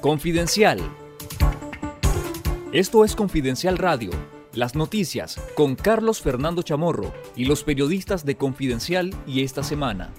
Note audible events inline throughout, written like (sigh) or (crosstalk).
Confidencial. Esto es Confidencial Radio, las noticias con Carlos Fernando Chamorro y los periodistas de Confidencial y esta semana.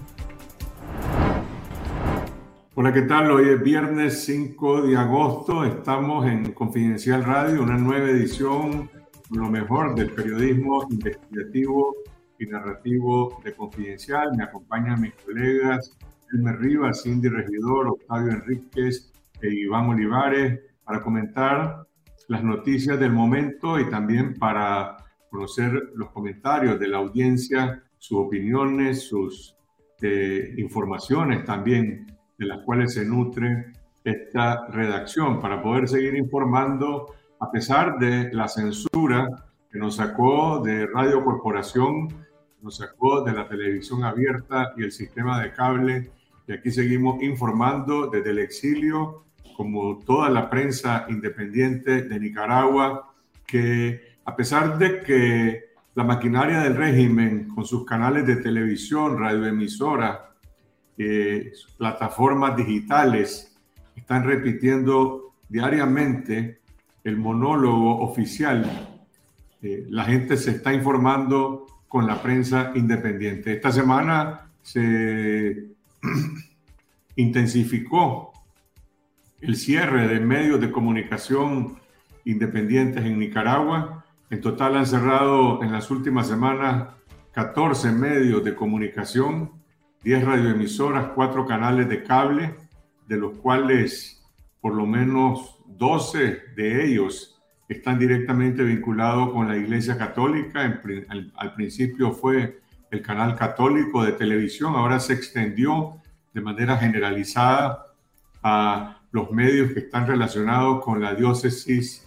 Hola, ¿qué tal? Hoy es viernes 5 de agosto. Estamos en Confidencial Radio, una nueva edición, lo mejor del periodismo investigativo y narrativo de Confidencial. Me acompañan mis colegas Elmer Rivas, Cindy Regidor, Octavio Enríquez e Iván Olivares para comentar las noticias del momento y también para conocer los comentarios de la audiencia, sus opiniones, sus eh, informaciones también de las cuales se nutre esta redacción para poder seguir informando a pesar de la censura que nos sacó de Radio Corporación, nos sacó de la televisión abierta y el sistema de cable. Y aquí seguimos informando desde el exilio, como toda la prensa independiente de Nicaragua, que a pesar de que la maquinaria del régimen, con sus canales de televisión, radioemisora, eh, plataformas digitales, están repitiendo diariamente el monólogo oficial. Eh, la gente se está informando con la prensa independiente. Esta semana se (clears throat) intensificó el cierre de medios de comunicación independientes en Nicaragua. En total han cerrado en las últimas semanas 14 medios de comunicación, 10 radioemisoras, 4 canales de cable, de los cuales por lo menos 12 de ellos están directamente vinculados con la Iglesia Católica. al principio fue el canal católico de televisión, ahora se extendió de manera generalizada a los medios que están relacionados con la diócesis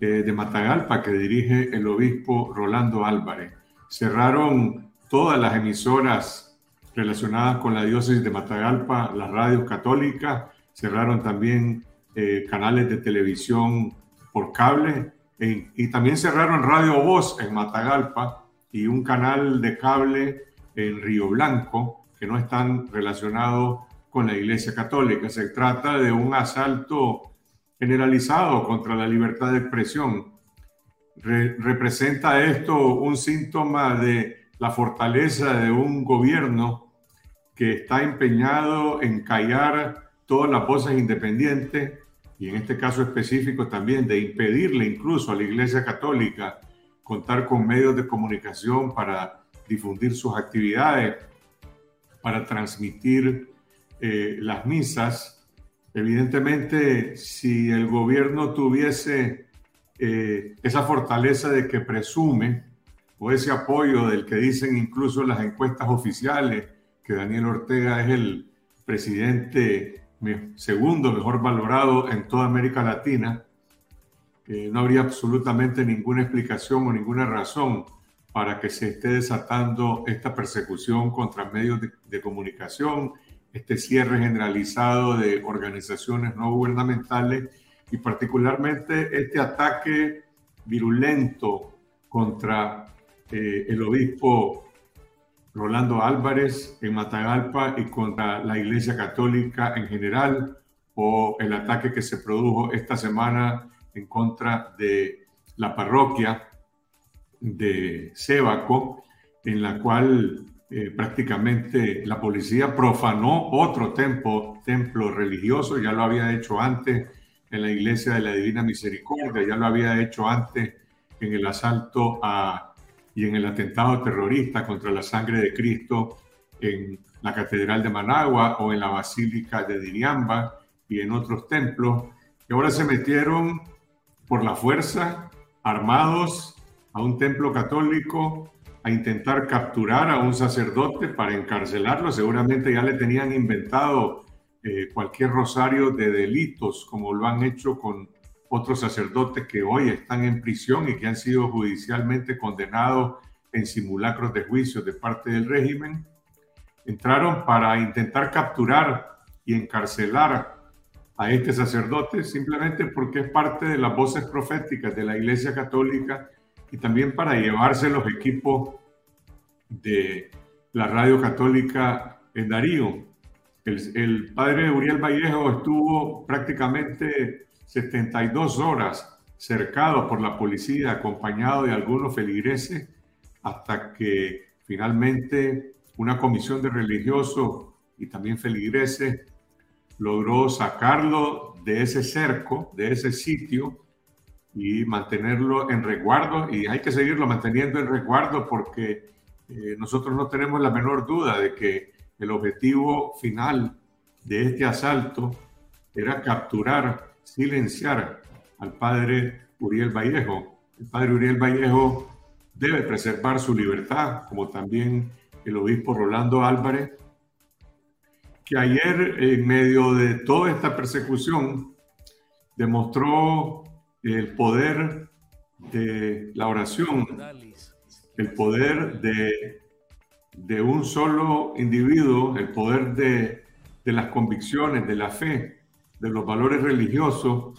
de Matagalpa que dirige el obispo Rolando Álvarez. Cerraron todas las emisoras relacionadas con la diócesis de Matagalpa, las radios católicas, cerraron también eh, canales de televisión por cable y también cerraron Radio Voz en Matagalpa y un canal de cable en Río Blanco que no están relacionados con la Iglesia Católica. Se trata de un asalto generalizado contra la libertad de expresión. representa esto un síntoma de la fortaleza de un gobierno que está empeñado en callar todas las voces independientes y en este caso específico también de impedirle incluso a la Iglesia Católica contar con medios de comunicación para difundir sus actividades para transmitir eh, las misas. Evidentemente, si el gobierno tuviese eh, esa fortaleza de que presume, o ese apoyo del que dicen incluso las encuestas oficiales, que Daniel Ortega es el presidente segundo mejor valorado en toda América Latina, no habría absolutamente ninguna explicación o ninguna razón para que se esté desatando esta persecución contra medios de, comunicación, este cierre generalizado de organizaciones no gubernamentales y particularmente este ataque virulento contra eh, el obispo Rolando Álvarez en Matagalpa y contra la Iglesia Católica en general, o el ataque que se produjo esta semana en contra de la parroquia de Sébaco, en la cual eh, prácticamente la policía profanó otro templo, templo religioso, ya lo había hecho antes en la iglesia de la Divina Misericordia, ya lo había hecho antes en el asalto a, y en el atentado terrorista contra la sangre de Cristo en la Catedral de Managua o en la Basílica de Diriamba y en otros templos, que ahora se metieron por la fuerza, armados, a un templo católico a intentar capturar a un sacerdote para encarcelarlo. Seguramente ya le tenían inventado eh, cualquier rosario de delitos, como lo han hecho con otros sacerdotes que hoy están en prisión y que han sido judicialmente condenados en simulacros de juicio de parte del régimen. Entraron para intentar capturar y encarcelar a este sacerdote simplemente porque es parte de las voces proféticas de la Iglesia Católica y también para llevarse los equipos de la radio católica en Darío. El, padre Uriel Vallejo estuvo prácticamente 72 horas cercado por la policía, acompañado de algunos feligreses, hasta que finalmente una comisión de religiosos y también feligreses logró sacarlo de ese cerco, de ese sitio, y mantenerlo en resguardo. Y hay que seguirlo manteniendo en resguardo porque eh, nosotros no tenemos la menor duda de que el objetivo final de este asalto era capturar, silenciar al padre Uriel Vallejo. El padre Uriel Vallejo debe preservar su libertad, como también el obispo Rolando Álvarez, que ayer en medio de toda esta persecución demostró el poder de la oración, el poder de, de un solo individuo, el poder de, de las convicciones, de la fe, de los valores religiosos,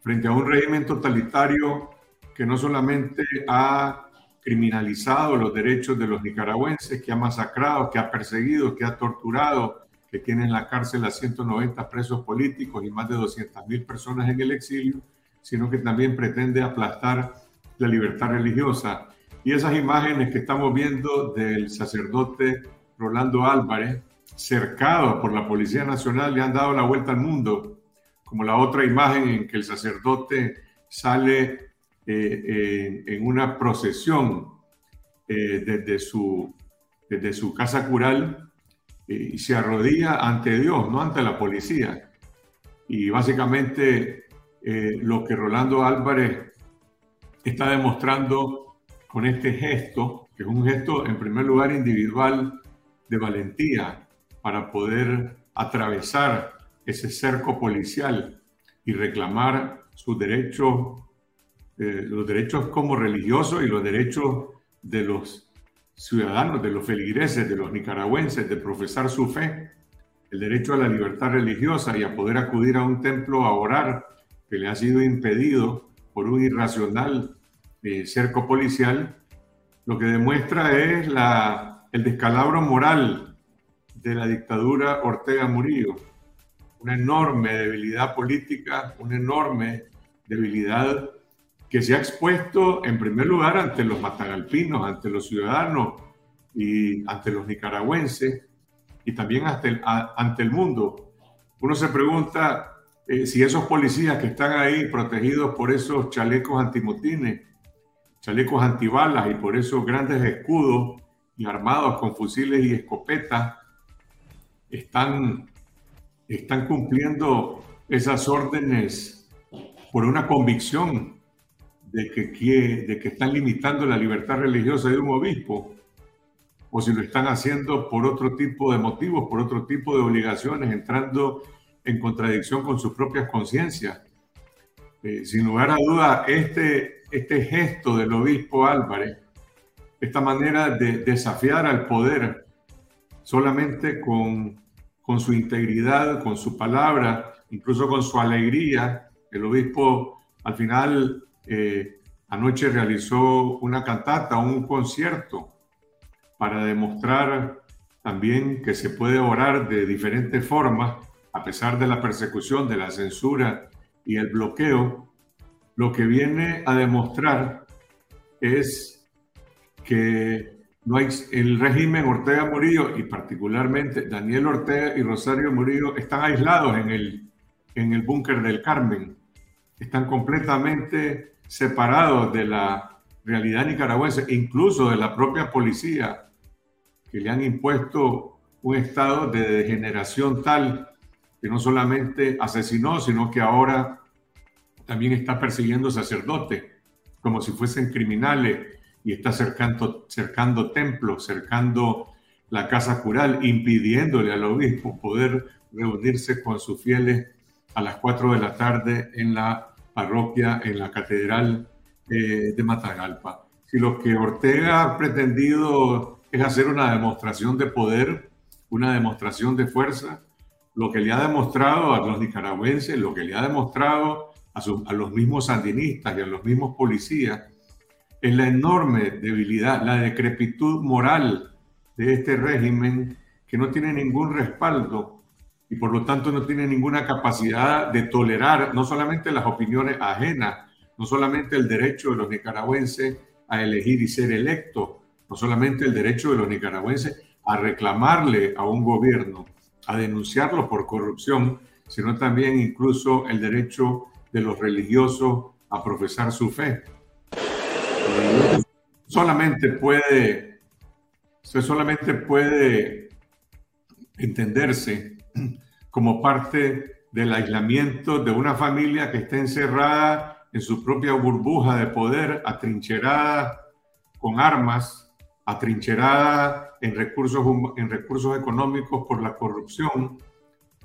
frente a un régimen totalitario que no solamente ha criminalizado los derechos de los nicaragüenses, que ha masacrado, que ha perseguido, que ha torturado, que tiene en la cárcel a 190 presos políticos y más de 200.000 personas en el exilio, sino que también pretende aplastar la libertad religiosa. Y esas imágenes que estamos viendo del sacerdote Rolando Álvarez, cercado por la Policía Nacional, le han dado la vuelta al mundo, como la otra imagen en que el sacerdote sale eh, en una procesión eh, desde, su, desde su casa cural eh, y se arrodilla ante Dios, no ante la policía. Y básicamente lo que Rolando Álvarez está demostrando con este gesto, que es un gesto en primer lugar individual de valentía para poder atravesar ese cerco policial y reclamar sus derechos eh, los derechos como religiosos y los derechos de los ciudadanos, de los feligreses, de los nicaragüenses, de profesar su fe, el derecho a la libertad religiosa y a poder acudir a un templo a orar que le ha sido impedido por un irracional eh, cerco policial, lo que demuestra es la, el descalabro moral de la dictadura Ortega Murillo, una enorme debilidad política, una enorme debilidad que se ha expuesto en primer lugar ante los matagalpinos, ante los ciudadanos y ante los nicaragüenses y también ante el, ante el mundo. Uno se pregunta eh, si esos policías que están ahí protegidos por esos chalecos antimotines, chalecos antibalas y por esos grandes escudos y armados con fusiles y escopetas, están, cumpliendo esas órdenes por una convicción de que, de que están limitando la libertad religiosa de un obispo, o si lo están haciendo por otro tipo de motivos, por otro tipo de obligaciones, entrando en contradicción con sus propias conciencias. Eh, sin lugar a duda, este, este gesto del obispo Álvarez, esta manera de desafiar al poder solamente con, con su integridad, con su palabra, incluso con su alegría, el obispo al final eh, anoche realizó una cantata, un concierto, para demostrar también que se puede orar de diferentes formas, a pesar de la persecución, de la censura y el bloqueo. Lo que viene a demostrar es que no hay, el régimen Ortega Murillo y particularmente Daniel Ortega y Rosario Murillo están aislados en el, en el búnker del Carmen. Están completamente separados de la realidad nicaragüense, incluso de la propia policía, que le han impuesto un estado de degeneración tal que no solamente asesinó, sino que ahora también está persiguiendo sacerdotes, como si fuesen criminales, y está cercando, cercando templos, cercando la casa cural, impidiéndole al obispo poder reunirse con sus fieles a las 4 de la tarde en la parroquia en la Catedral eh, de Matagalpa. Si lo que Ortega ha pretendido es hacer una demostración de poder, una demostración de fuerza, lo que le ha demostrado a los nicaragüenses, lo que le ha demostrado a, los mismos sandinistas y a los mismos policías, es la enorme debilidad, la decrepitud moral de este régimen que no tiene ningún respaldo y por lo tanto no tiene ninguna capacidad de tolerar no solamente las opiniones ajenas, no solamente el derecho de los nicaragüenses a elegir y ser electos, no solamente el derecho de los nicaragüenses a reclamarle a un gobierno, a denunciarlo por corrupción, sino también incluso el derecho de los religiosos a profesar su fe. Solamente puede, solamente puede entenderse como parte del aislamiento de una familia que está encerrada en su propia burbuja de poder, atrincherada con armas, atrincherada en recursos, en recursos económicos por la corrupción,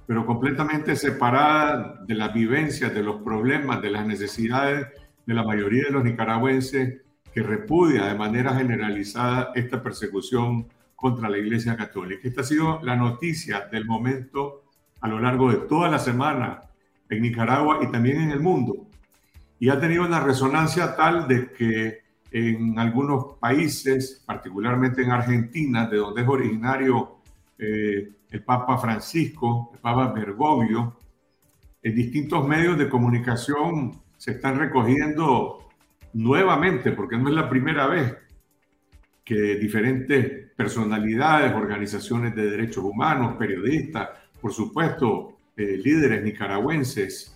pero completamente separada de las vivencias, de los problemas, de las necesidades de la mayoría de los nicaragüenses que repudia de manera generalizada esta persecución contra la Iglesia Católica. Esta ha sido la noticia del momento a lo largo de toda la semana en Nicaragua y también en el mundo. Y ha tenido una resonancia tal de que en algunos países, particularmente en Argentina, de donde es originario eh, el Papa Francisco, el Papa Bergoglio, en distintos medios de comunicación se están recogiendo nuevamente, porque no es la primera vez que diferentes personalidades, organizaciones de derechos humanos, periodistas, por supuesto, eh, líderes nicaragüenses,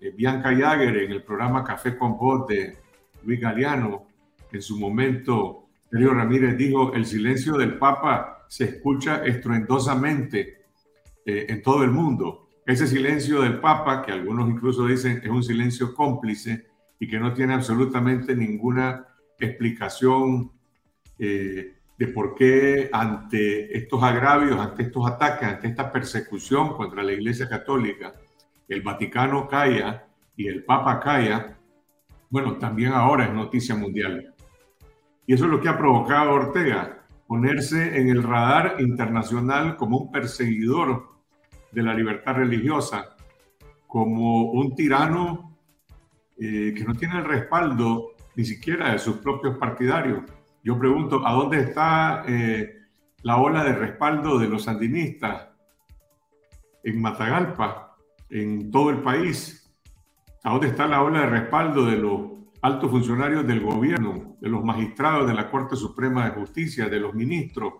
eh, Bianca Jagger en el programa Café con Voz de Luis Galeano, en su momento, Sergio Ramírez dijo, el silencio del Papa se escucha estruendosamente eh, en todo el mundo. Ese silencio del Papa, que algunos incluso dicen es un silencio cómplice y que no tiene absolutamente ninguna explicación eh, de por qué ante estos agravios, ante estos ataques, ante esta persecución contra la Iglesia Católica, el Vaticano calla y el Papa calla, bueno, también ahora es noticia mundial. Y eso es lo que ha provocado Ortega, ponerse en el radar internacional como un perseguidor de la libertad religiosa, como un tirano eh, que no tiene el respaldo ni siquiera de sus propios partidarios. Yo pregunto, ¿a dónde está eh, la ola de respaldo de los sandinistas en Matagalpa, en todo el país? ¿A dónde está la ola de respaldo de los altos funcionarios del gobierno, de los magistrados de la Corte Suprema de Justicia, de los ministros,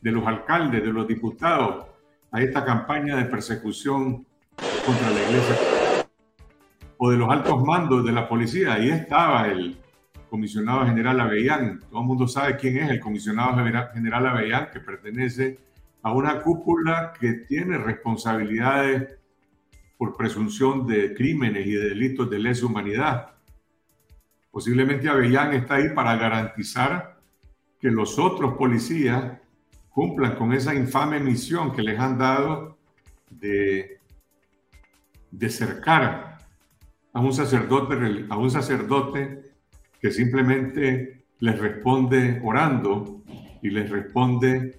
de los alcaldes, de los diputados, a esta campaña de persecución contra la iglesia o de los altos mandos de la policía. Ahí estaba el comisionado general Avellán. Todo el mundo sabe quién es el comisionado general Avellán, que pertenece a una cúpula que tiene responsabilidades por presunción de crímenes y de delitos de lesa humanidad. Posiblemente Avellán está ahí para garantizar que los otros policías cumplan con esa infame misión que les han dado de, cercar a un sacerdote, a un sacerdote que simplemente les responde orando y les responde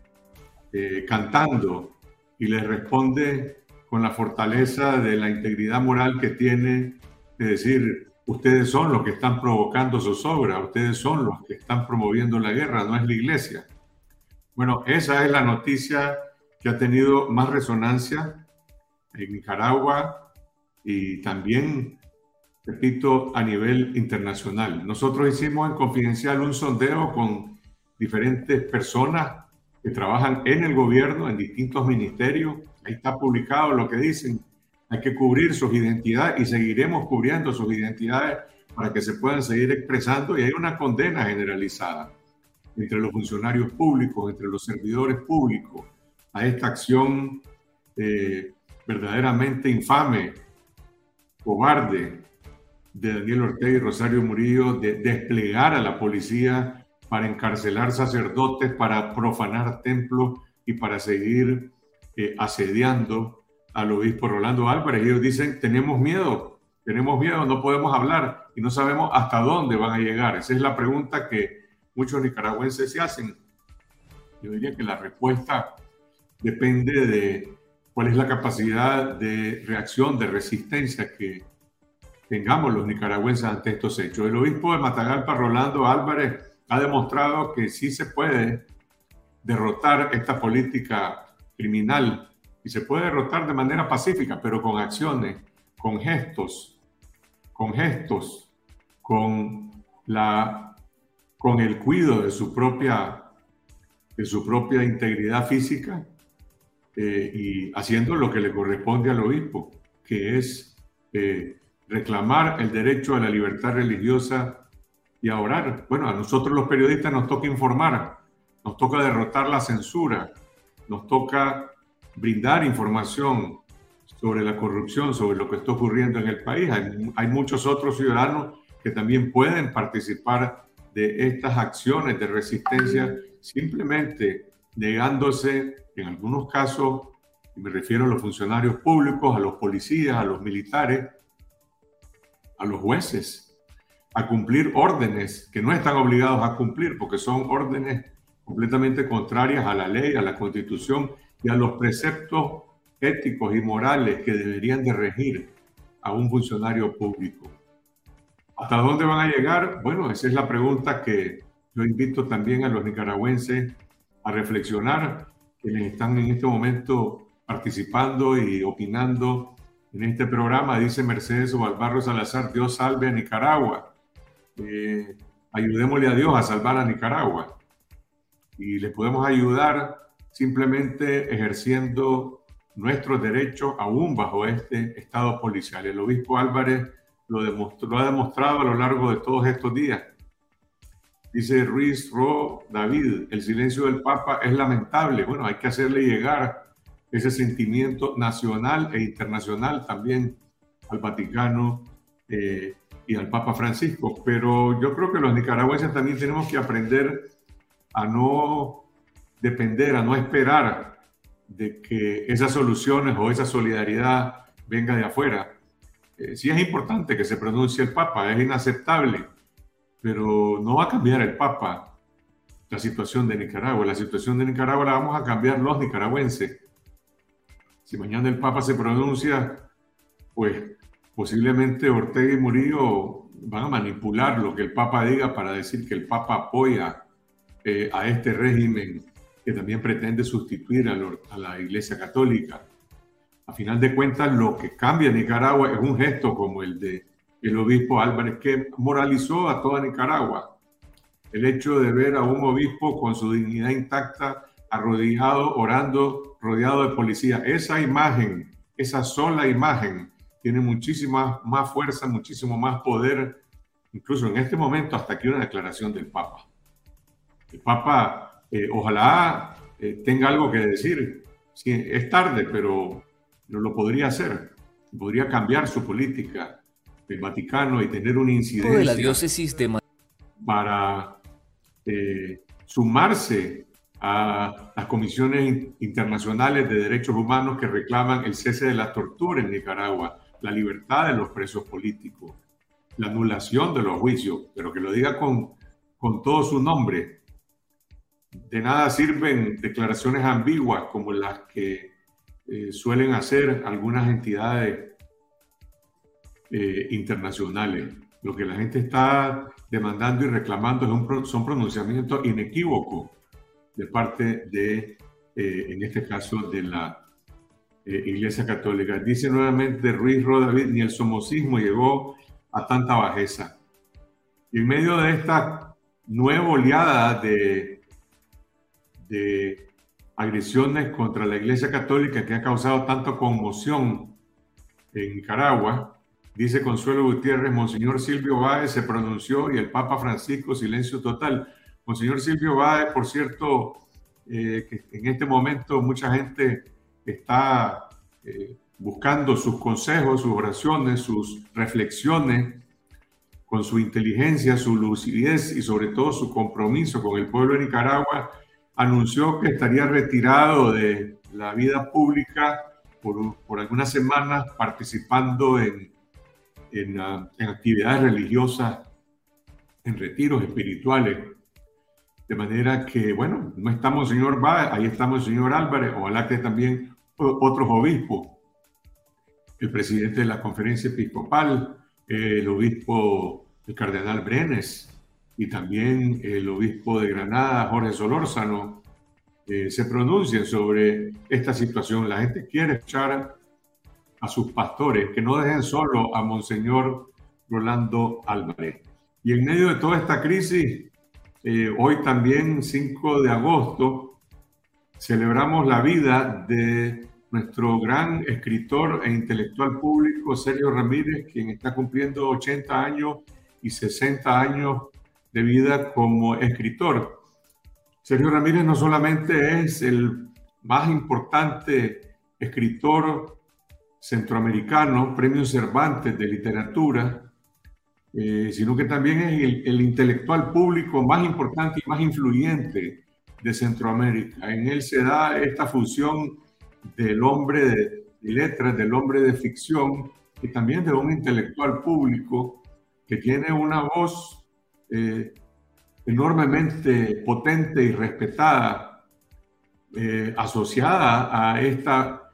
eh, cantando y les responde con la fortaleza de la integridad moral que tiene, de decir, ustedes son los que están provocando zozobra, ustedes son los que están promoviendo la guerra, no es la iglesia. Bueno, esa es la noticia que ha tenido más resonancia en Nicaragua y también, repito, a nivel internacional. Nosotros hicimos en Confidencial un sondeo con diferentes personas que trabajan en el gobierno, en distintos ministerios. Ahí está publicado lo que dicen. Hay que cubrir sus identidades y seguiremos cubriendo sus identidades para que se puedan seguir expresando y hay una condena generalizada entre los funcionarios públicos, entre los servidores públicos, a esta acción eh, verdaderamente infame, cobarde de Daniel Ortega y Rosario Murillo de desplegar a la policía para encarcelar sacerdotes, para profanar templos y para seguir eh, asediando al obispo Rolando Álvarez. Ellos dicen, tenemos miedo, tenemos miedo, no podemos hablar y no sabemos hasta dónde van a llegar. Esa es la pregunta que muchos nicaragüenses se hacen. Yo diría que la respuesta depende de cuál es la capacidad de reacción, de resistencia que tengamos los nicaragüenses ante estos hechos. El obispo de Matagalpa, Rolando Álvarez, ha demostrado que sí se puede derrotar esta política criminal y se puede derrotar de manera pacífica, pero con acciones, con gestos, con gestos, con la con el cuidado de su propia de su propia integridad física eh, y haciendo lo que le corresponde al obispo, que es eh, reclamar el derecho a la libertad religiosa y a orar. Bueno, a nosotros los periodistas nos toca informar, nos toca derrotar la censura, nos toca brindar información sobre la corrupción, sobre lo que está ocurriendo en el país. Hay, muchos otros ciudadanos que también pueden participar de estas acciones de resistencia simplemente negándose, en algunos casos, y me refiero a los funcionarios públicos, a los policías, a los militares, a los jueces, a cumplir órdenes que no están obligados a cumplir porque son órdenes completamente contrarias a la ley, a la constitución y a los preceptos éticos y morales que deberían de regir a un funcionario público. ¿Hasta dónde van a llegar? Bueno, esa es la pregunta que yo invito también a los nicaragüenses a reflexionar, quienes están en este momento participando y opinando en este programa. Dice Mercedes Ovalbarro Salazar, Dios salve a Nicaragua. Eh, ayudémosle a Dios a salvar a Nicaragua. Y le podemos ayudar simplemente ejerciendo nuestros derechos aún bajo este estado policial. El obispo Álvarez lo, demostró, lo ha demostrado a lo largo de todos estos días Dice Ruiz Ro David, el silencio del Papa es lamentable. Bueno, hay que hacerle llegar ese sentimiento nacional e internacional también al Vaticano eh, y al Papa Francisco. Pero yo creo que los nicaragüenses también tenemos que aprender a no depender, a no esperar de que esas soluciones o esa solidaridad venga de afuera. Eh, sí es importante que se pronuncie el Papa, es inaceptable pero no va a cambiar el Papa la situación de Nicaragua. La situación de Nicaragua la vamos a cambiar los nicaragüenses. Si mañana el Papa se pronuncia, pues posiblemente Ortega y Murillo van a manipular lo que el Papa diga para decir que el Papa apoya eh, a este régimen que también pretende sustituir a, la Iglesia Católica. A final de cuentas, lo que cambia Nicaragua es un gesto como el de el obispo Álvarez, que moralizó a toda Nicaragua. El hecho de ver a un obispo con su dignidad intacta, arrodillado, orando, rodeado de policía. Esa imagen, esa sola imagen, tiene muchísima más fuerza, muchísimo más poder, incluso en este momento, hasta aquí una declaración del Papa. El Papa, eh, ojalá eh, tenga algo que decir. Sí, es tarde, pero lo podría hacer. Podría cambiar su política del Vaticano y tener una incidencia de la diócesis de para eh, sumarse a las comisiones internacionales de derechos humanos que reclaman el cese de la tortura en Nicaragua, la libertad de los presos políticos, la anulación de los juicios, pero que lo diga con, con todo su nombre. De nada sirven declaraciones ambiguas como las que eh, suelen hacer algunas entidades eh, internacionales. Lo que la gente está demandando y reclamando es un, son pronunciamientos inequívocos de parte de, eh, en este caso, de la Iglesia Católica. Dice nuevamente Ruiz Rodavid, ni el somocismo llegó a tanta bajeza. Y en medio de esta nueva oleada de, de agresiones contra la Iglesia Católica que ha causado tanta conmoción en Nicaragua, Dice Consuelo Gutiérrez, Monseñor Silvio Báez se pronunció y el Papa Francisco silencio total. Monseñor Silvio Báez, por cierto, eh, que en este momento mucha gente está eh, buscando sus consejos, sus oraciones, sus reflexiones, con su inteligencia, su lucidez y sobre todo su compromiso con el pueblo de Nicaragua, anunció que estaría retirado de la vida pública por, por algunas semanas participando en en, actividades religiosas, en retiros espirituales. De manera que, bueno, no estamos señor Báez, ahí estamos el señor Álvarez, ojalá que también otros obispos, el presidente de la conferencia episcopal, el obispo, el cardenal Brenes, y también el obispo de Granada, Jorge Solórzano, eh, se pronuncien sobre esta situación. La gente quiere escuchar a sus pastores, que no dejen solo a Monseñor Rolando Álvarez. Y en medio de toda esta crisis, eh, hoy también, 5 de agosto, celebramos la vida de nuestro gran escritor e intelectual público, Sergio Ramírez, quien está cumpliendo 80 años y 60 años de vida como escritor. Sergio Ramírez no solamente es el más importante escritor centroamericano, premio Cervantes de literatura, eh, sino que también es el, el, intelectual público más importante y más influyente de Centroamérica. En él se da esta función del hombre de letras, del hombre de ficción y también de un intelectual público que tiene una voz eh, enormemente potente y respetada, eh, asociada a esta,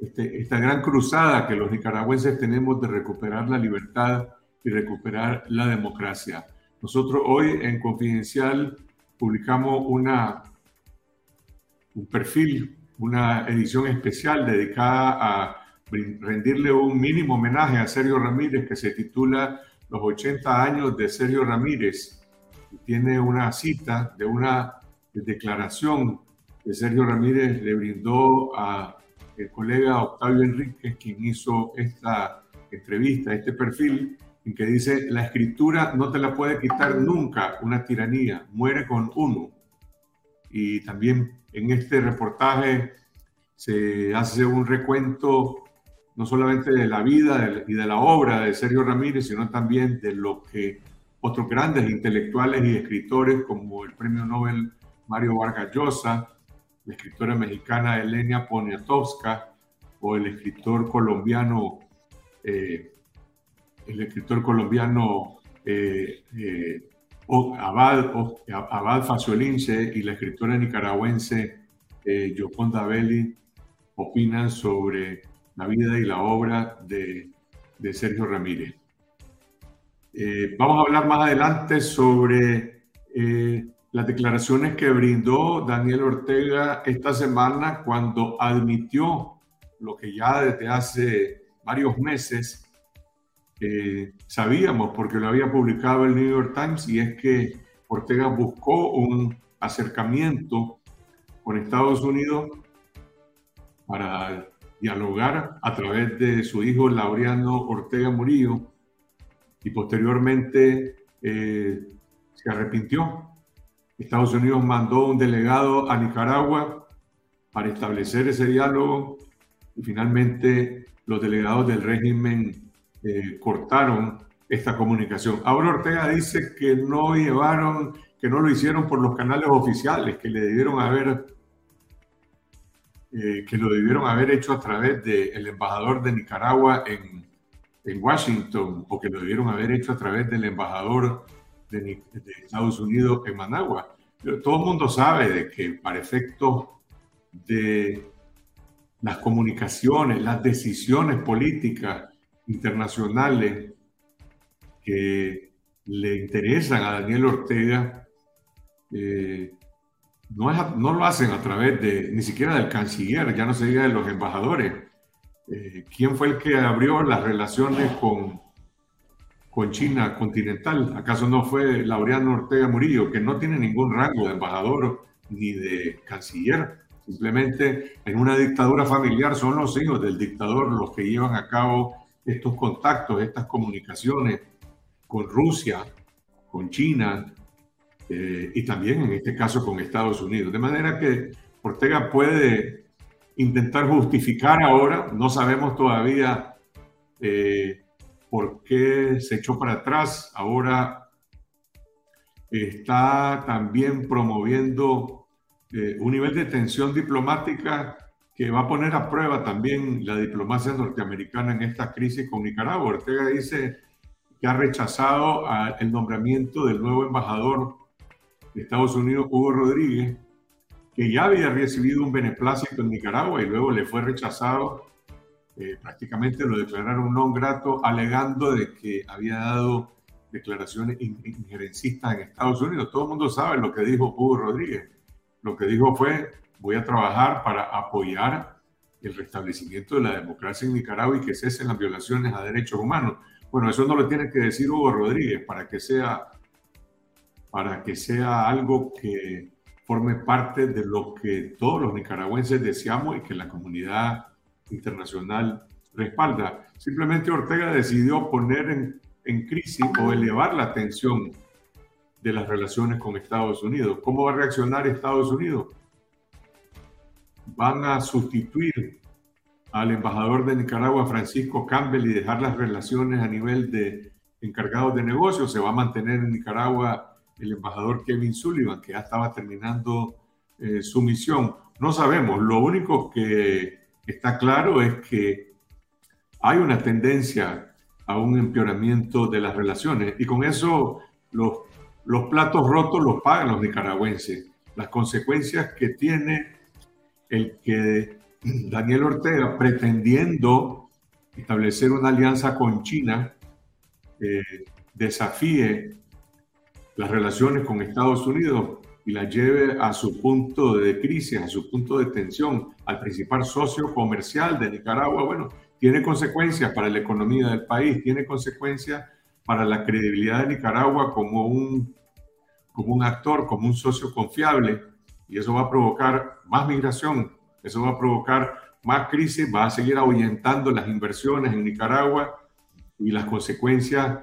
este, esta gran cruzada que los nicaragüenses tenemos de recuperar la libertad y recuperar la democracia. Nosotros hoy en Confidencial publicamos una, un perfil, una edición especial dedicada a rendirle un mínimo homenaje a Sergio Ramírez que se titula Los 80 años de Sergio Ramírez tiene una cita de una declaración que Sergio Ramírez le brindó a el colega Octavio Enrique, quien hizo esta entrevista, este perfil, en que dice, la escritura no te la puede quitar nunca una tiranía, muere con uno. Y también en este reportaje se hace un recuento no solamente de la vida y de la obra de Sergio Ramírez, sino también de lo que otros grandes intelectuales y escritores como el premio Nobel Mario Vargas Llosa, la escritora mexicana Elena Poniatowska o el escritor colombiano, eh, el escritor colombiano eh, eh, Abad, Abad Faciolince y la escritora nicaragüense Yoconda Belli opinan sobre la vida y la obra de Sergio Ramírez. Eh, vamos a hablar más adelante sobre eh, las declaraciones que brindó Daniel Ortega esta semana cuando admitió lo que ya desde hace varios meses eh, sabíamos porque lo había publicado el New York Times y es que Ortega buscó un acercamiento con Estados Unidos para dialogar a través de su hijo Laureano Ortega Murillo y posteriormente eh, se arrepintió. Estados Unidos mandó un delegado a Nicaragua para establecer ese diálogo y finalmente los delegados del régimen eh, cortaron esta comunicación. Ahora Ortega dice que no llevaron, que no lo hicieron por los canales oficiales, que le debieron haber, eh, que lo debieron haber hecho a través del embajador de Nicaragua en, en Washington o que lo debieron haber hecho a través del embajador de, Estados Unidos en Managua. Pero todo el mundo sabe de que para efectos de las comunicaciones, las decisiones políticas internacionales que le interesan a Daniel Ortega, eh, no, lo hacen a través de ni siquiera del canciller, ya no se diga de los embajadores, eh, ¿quién fue el que abrió las relaciones con, con China continental? ¿Acaso no fue Laureano Ortega Murillo, que no tiene ningún rango de embajador ni de canciller? Simplemente en una dictadura familiar son los hijos del dictador los que llevan a cabo estos contactos, estas comunicaciones con Rusia, con China eh, y también en este caso con Estados Unidos. De manera que Ortega puede intentar justificar ahora. No sabemos todavía eh, por qué se echó para atrás. Ahora está también promoviendo eh, un nivel de tensión diplomática que va a poner a prueba también la diplomacia norteamericana en esta crisis con Nicaragua. Ortega dice que ha rechazado el nombramiento del nuevo embajador de Estados Unidos, Hugo Rodríguez, que ya había recibido un beneplácito en Nicaragua y luego le fue rechazado, eh, prácticamente lo declararon no grato, alegando de que había dado declaraciones injerencistas en Estados Unidos. Todo el mundo sabe lo que dijo Hugo Rodríguez. Lo que dijo fue voy a trabajar para apoyar el restablecimiento de la democracia en Nicaragua y que cesen las violaciones a derechos humanos. Bueno, eso no lo tiene que decir Hugo Rodríguez para que sea, para que sea algo que forme parte de lo que todos los nicaragüenses deseamos y que la comunidad internacional respalda. Simplemente Ortega decidió poner en, crisis o elevar la tensión de las relaciones con Estados Unidos. ¿Cómo va a reaccionar Estados Unidos? van a sustituir al embajador de Nicaragua, Francisco Campbell, y dejar las relaciones a nivel de encargados de negocios. Se va a mantener en Nicaragua el embajador Kevin Sullivan, que ya estaba terminando eh, su misión. No sabemos. Lo único que está claro es que hay una tendencia a un empeoramiento de las relaciones y con eso los, platos rotos los pagan los nicaragüenses. Las consecuencias que tiene el que Daniel Ortega, pretendiendo establecer una alianza con China, eh, desafíe las relaciones con Estados Unidos y la lleve a su punto de crisis, a su punto de tensión, al principal socio comercial de Nicaragua, bueno, tiene consecuencias para la economía del país, tiene consecuencias para la credibilidad de Nicaragua como un, como un actor, como un socio confiable y eso va a provocar más migración, eso va a provocar más crisis, va a seguir ahuyentando las inversiones en Nicaragua y las consecuencias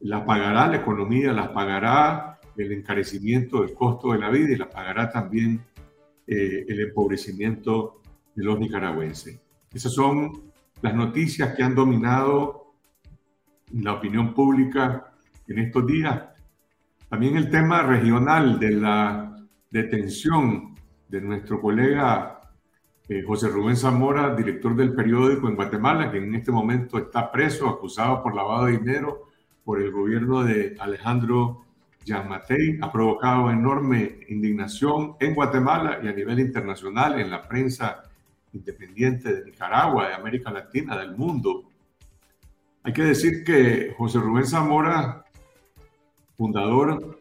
las pagará la economía, las pagará el encarecimiento del costo de la vida y las pagará también eh, el empobrecimiento de los nicaragüenses. Esas son las noticias que han dominado la opinión pública en estos días. También el tema regional de la detención de nuestro colega eh, José Rubén Zamora, director del periódico en Guatemala, que en este momento está preso, acusado por lavado de dinero por el gobierno de Alejandro Yamatei, ha provocado enorme indignación en Guatemala y a nivel internacional en la prensa independiente de Nicaragua, de América Latina, del mundo. Hay que decir que José Rubén Zamora, fundador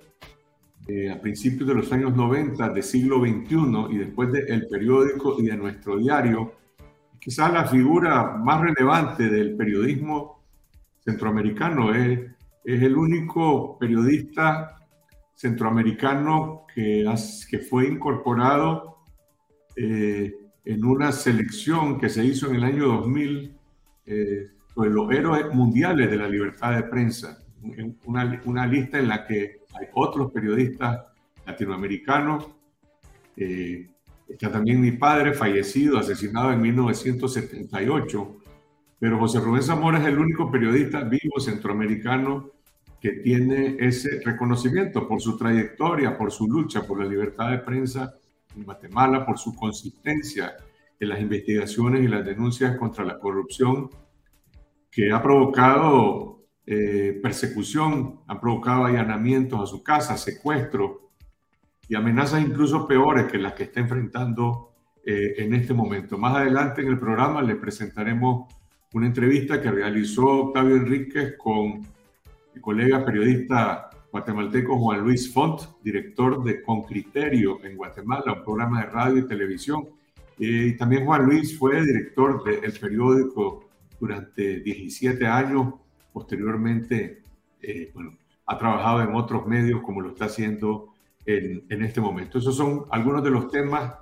eh, a principios de los años 90 del siglo XXI y después del periódico y de nuestro diario, quizás la figura más relevante del periodismo centroamericano. Es, es el único periodista centroamericano que, que fue incorporado eh, en una selección que se hizo en el año 2000 eh, sobre los héroes mundiales de la libertad de prensa. Una, una lista en la que hay otros periodistas latinoamericanos. Eh, está también mi padre, fallecido, asesinado en 1978. Pero José Rubén Zamora es el único periodista vivo centroamericano que tiene ese reconocimiento por su trayectoria, por su lucha por la libertad de prensa en Guatemala, por su consistencia en las investigaciones y las denuncias contra la corrupción que ha provocado eh, persecución, han provocado allanamientos a su casa, secuestro y amenazas incluso peores que las que está enfrentando eh, en este momento. Más adelante en el programa le presentaremos una entrevista que realizó Octavio Enríquez con mi colega periodista guatemalteco Juan Luis Font, director de Con Criterio en Guatemala, un programa de radio y televisión. Eh, y también Juan Luis fue director del periódico durante 17 años posteriormente, eh, bueno, ha trabajado en otros medios como lo está haciendo en, en, este momento. Esos son algunos de los temas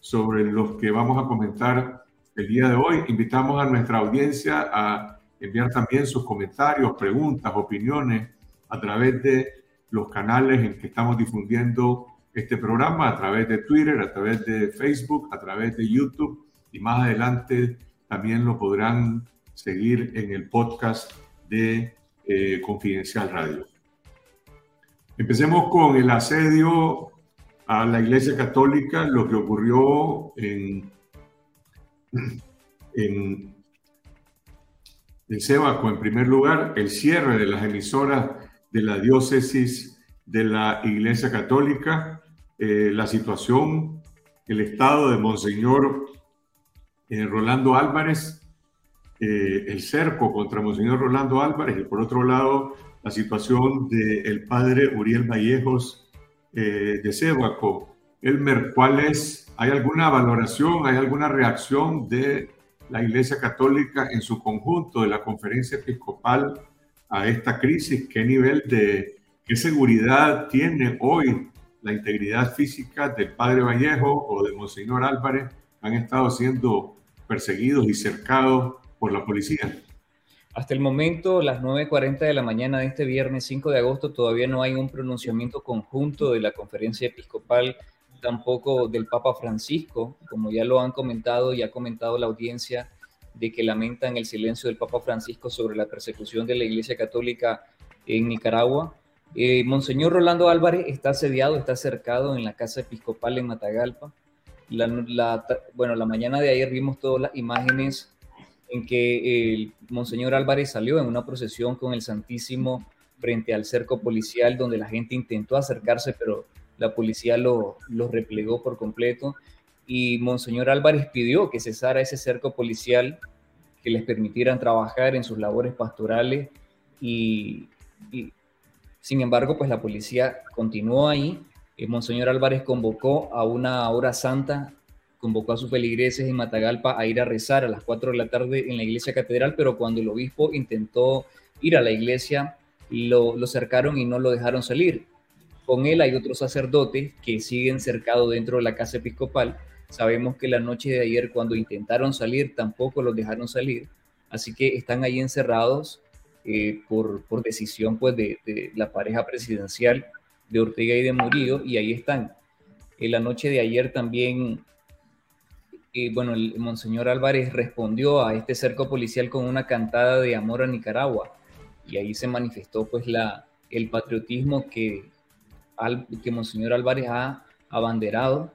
sobre los que vamos a comentar el día de hoy. Invitamos a nuestra audiencia a enviar también sus comentarios, preguntas, opiniones a través de los canales en que estamos difundiendo este programa, a través de Twitter, a través de Facebook, a través de YouTube y más adelante también lo podrán seguir en el podcast de eh, Confidencial Radio. Empecemos con el asedio a la Iglesia Católica, lo que ocurrió en, en, en Sebaco, en primer lugar, el cierre de las emisoras de la diócesis de la Iglesia Católica, eh, la situación, el estado de Monseñor eh, Rolando Álvarez, eh, el cerco contra Monseñor Rolando Álvarez y por otro lado la situación del padre Uriel Vallejos eh, de Cebaco, Elmer, ¿cuáles ¿Hay alguna valoración, hay alguna reacción de la Iglesia Católica en su conjunto, de la conferencia episcopal, a esta crisis? ¿Qué nivel de, qué seguridad tiene hoy la integridad física del padre Vallejo o de Monseñor Álvarez? Han estado siendo perseguidos y cercados por la policía. Hasta el momento, las 9.40 de la mañana de este viernes 5 de agosto, todavía no hay un pronunciamiento conjunto de la conferencia episcopal, tampoco del Papa Francisco, como ya lo han comentado y ha comentado la audiencia, de que lamentan el silencio del Papa Francisco sobre la persecución de la Iglesia Católica en Nicaragua. Eh, Monseñor Rolando Álvarez está asediado, está cercado en la casa episcopal en Matagalpa. Bueno, la mañana de ayer vimos todas las imágenes en que el Monseñor Álvarez salió en una procesión con el Santísimo frente al cerco policial donde la gente intentó acercarse, pero la policía lo, replegó por completo y Monseñor Álvarez pidió que cesara ese cerco policial, que les permitieran trabajar en sus labores pastorales y, y sin embargo, pues la policía continuó ahí. Eh, Monseñor Álvarez convocó a una hora santa convocó a sus feligreses en Matagalpa a ir a rezar a las 4 de la tarde en la iglesia catedral, pero cuando el obispo intentó ir a la iglesia, lo, lo cercaron y no lo dejaron salir. Con él hay otros sacerdotes que siguen cercados dentro de la casa episcopal. Sabemos que la noche de ayer, cuando intentaron salir, tampoco los dejaron salir. Así que están ahí encerrados eh, por, decisión pues, de, la pareja presidencial de Ortega y de Murillo, y ahí están. En la noche de ayer también y bueno, el Monseñor Álvarez respondió a este cerco policial con una cantada de amor a Nicaragua. Y ahí se manifestó pues la, el patriotismo que, que Monseñor Álvarez ha abanderado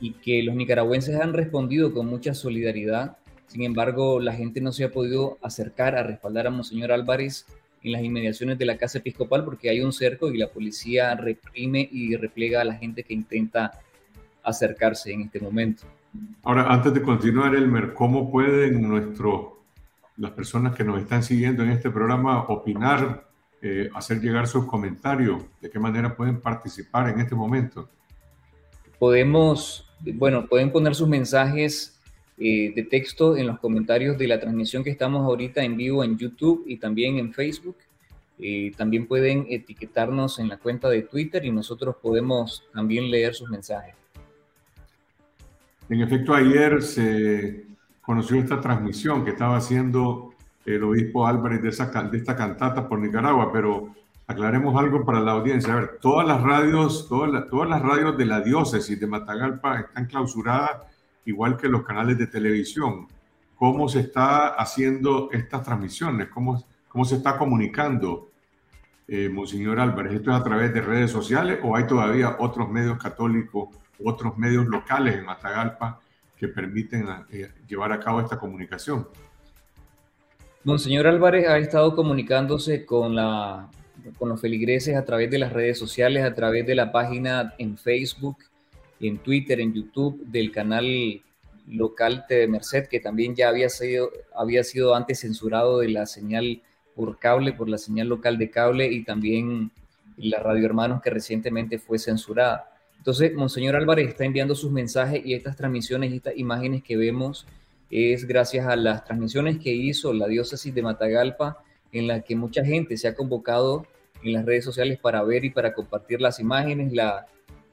y que los nicaragüenses han respondido con mucha solidaridad. Sin embargo, la gente no se ha podido acercar a respaldar a Monseñor Álvarez en las inmediaciones de la Casa Episcopal porque hay un cerco y la policía reprime y replega a la gente que intenta acercarse en este momento. Ahora, antes de continuar, Elmer, ¿cómo pueden nuestro, las personas que nos están siguiendo en este programa opinar, eh, hacer llegar sus comentarios? ¿De qué manera pueden participar en este momento? Podemos, bueno, pueden poner sus mensajes eh, de texto en los comentarios de la transmisión que estamos ahorita en vivo en YouTube y también en Facebook. Eh, también pueden etiquetarnos en la cuenta de Twitter y nosotros podemos también leer sus mensajes. En efecto, ayer se conoció esta transmisión que estaba haciendo el obispo Álvarez de, esta cantata por Nicaragua, pero aclaremos algo para la audiencia. A ver, todas las radios, todas, las radios de la diócesis de Matagalpa están clausuradas, igual que los canales de televisión. ¿Cómo se está haciendo estas transmisiones? ¿Cómo, cómo se está comunicando, eh, Monseñor Álvarez? ¿Esto es a través de redes sociales o hay todavía otros medios católicos otros medios locales en Matagalpa que permiten eh, llevar a cabo esta comunicación. Monseñor Álvarez ha estado comunicándose con, la, con los feligreses a través de las redes sociales, a través de la página en Facebook, en Twitter, en YouTube, del canal local TV Merced, que también ya había sido, había sido antes censurado de la señal por cable, por la señal local de cable, y también la Radio Hermanos, que recientemente fue censurada. Entonces, Monseñor Álvarez está enviando sus mensajes y estas transmisiones y estas imágenes que vemos es gracias a las transmisiones que hizo la diócesis de Matagalpa, en la que mucha gente se ha convocado en las redes sociales para ver y para compartir las imágenes. La,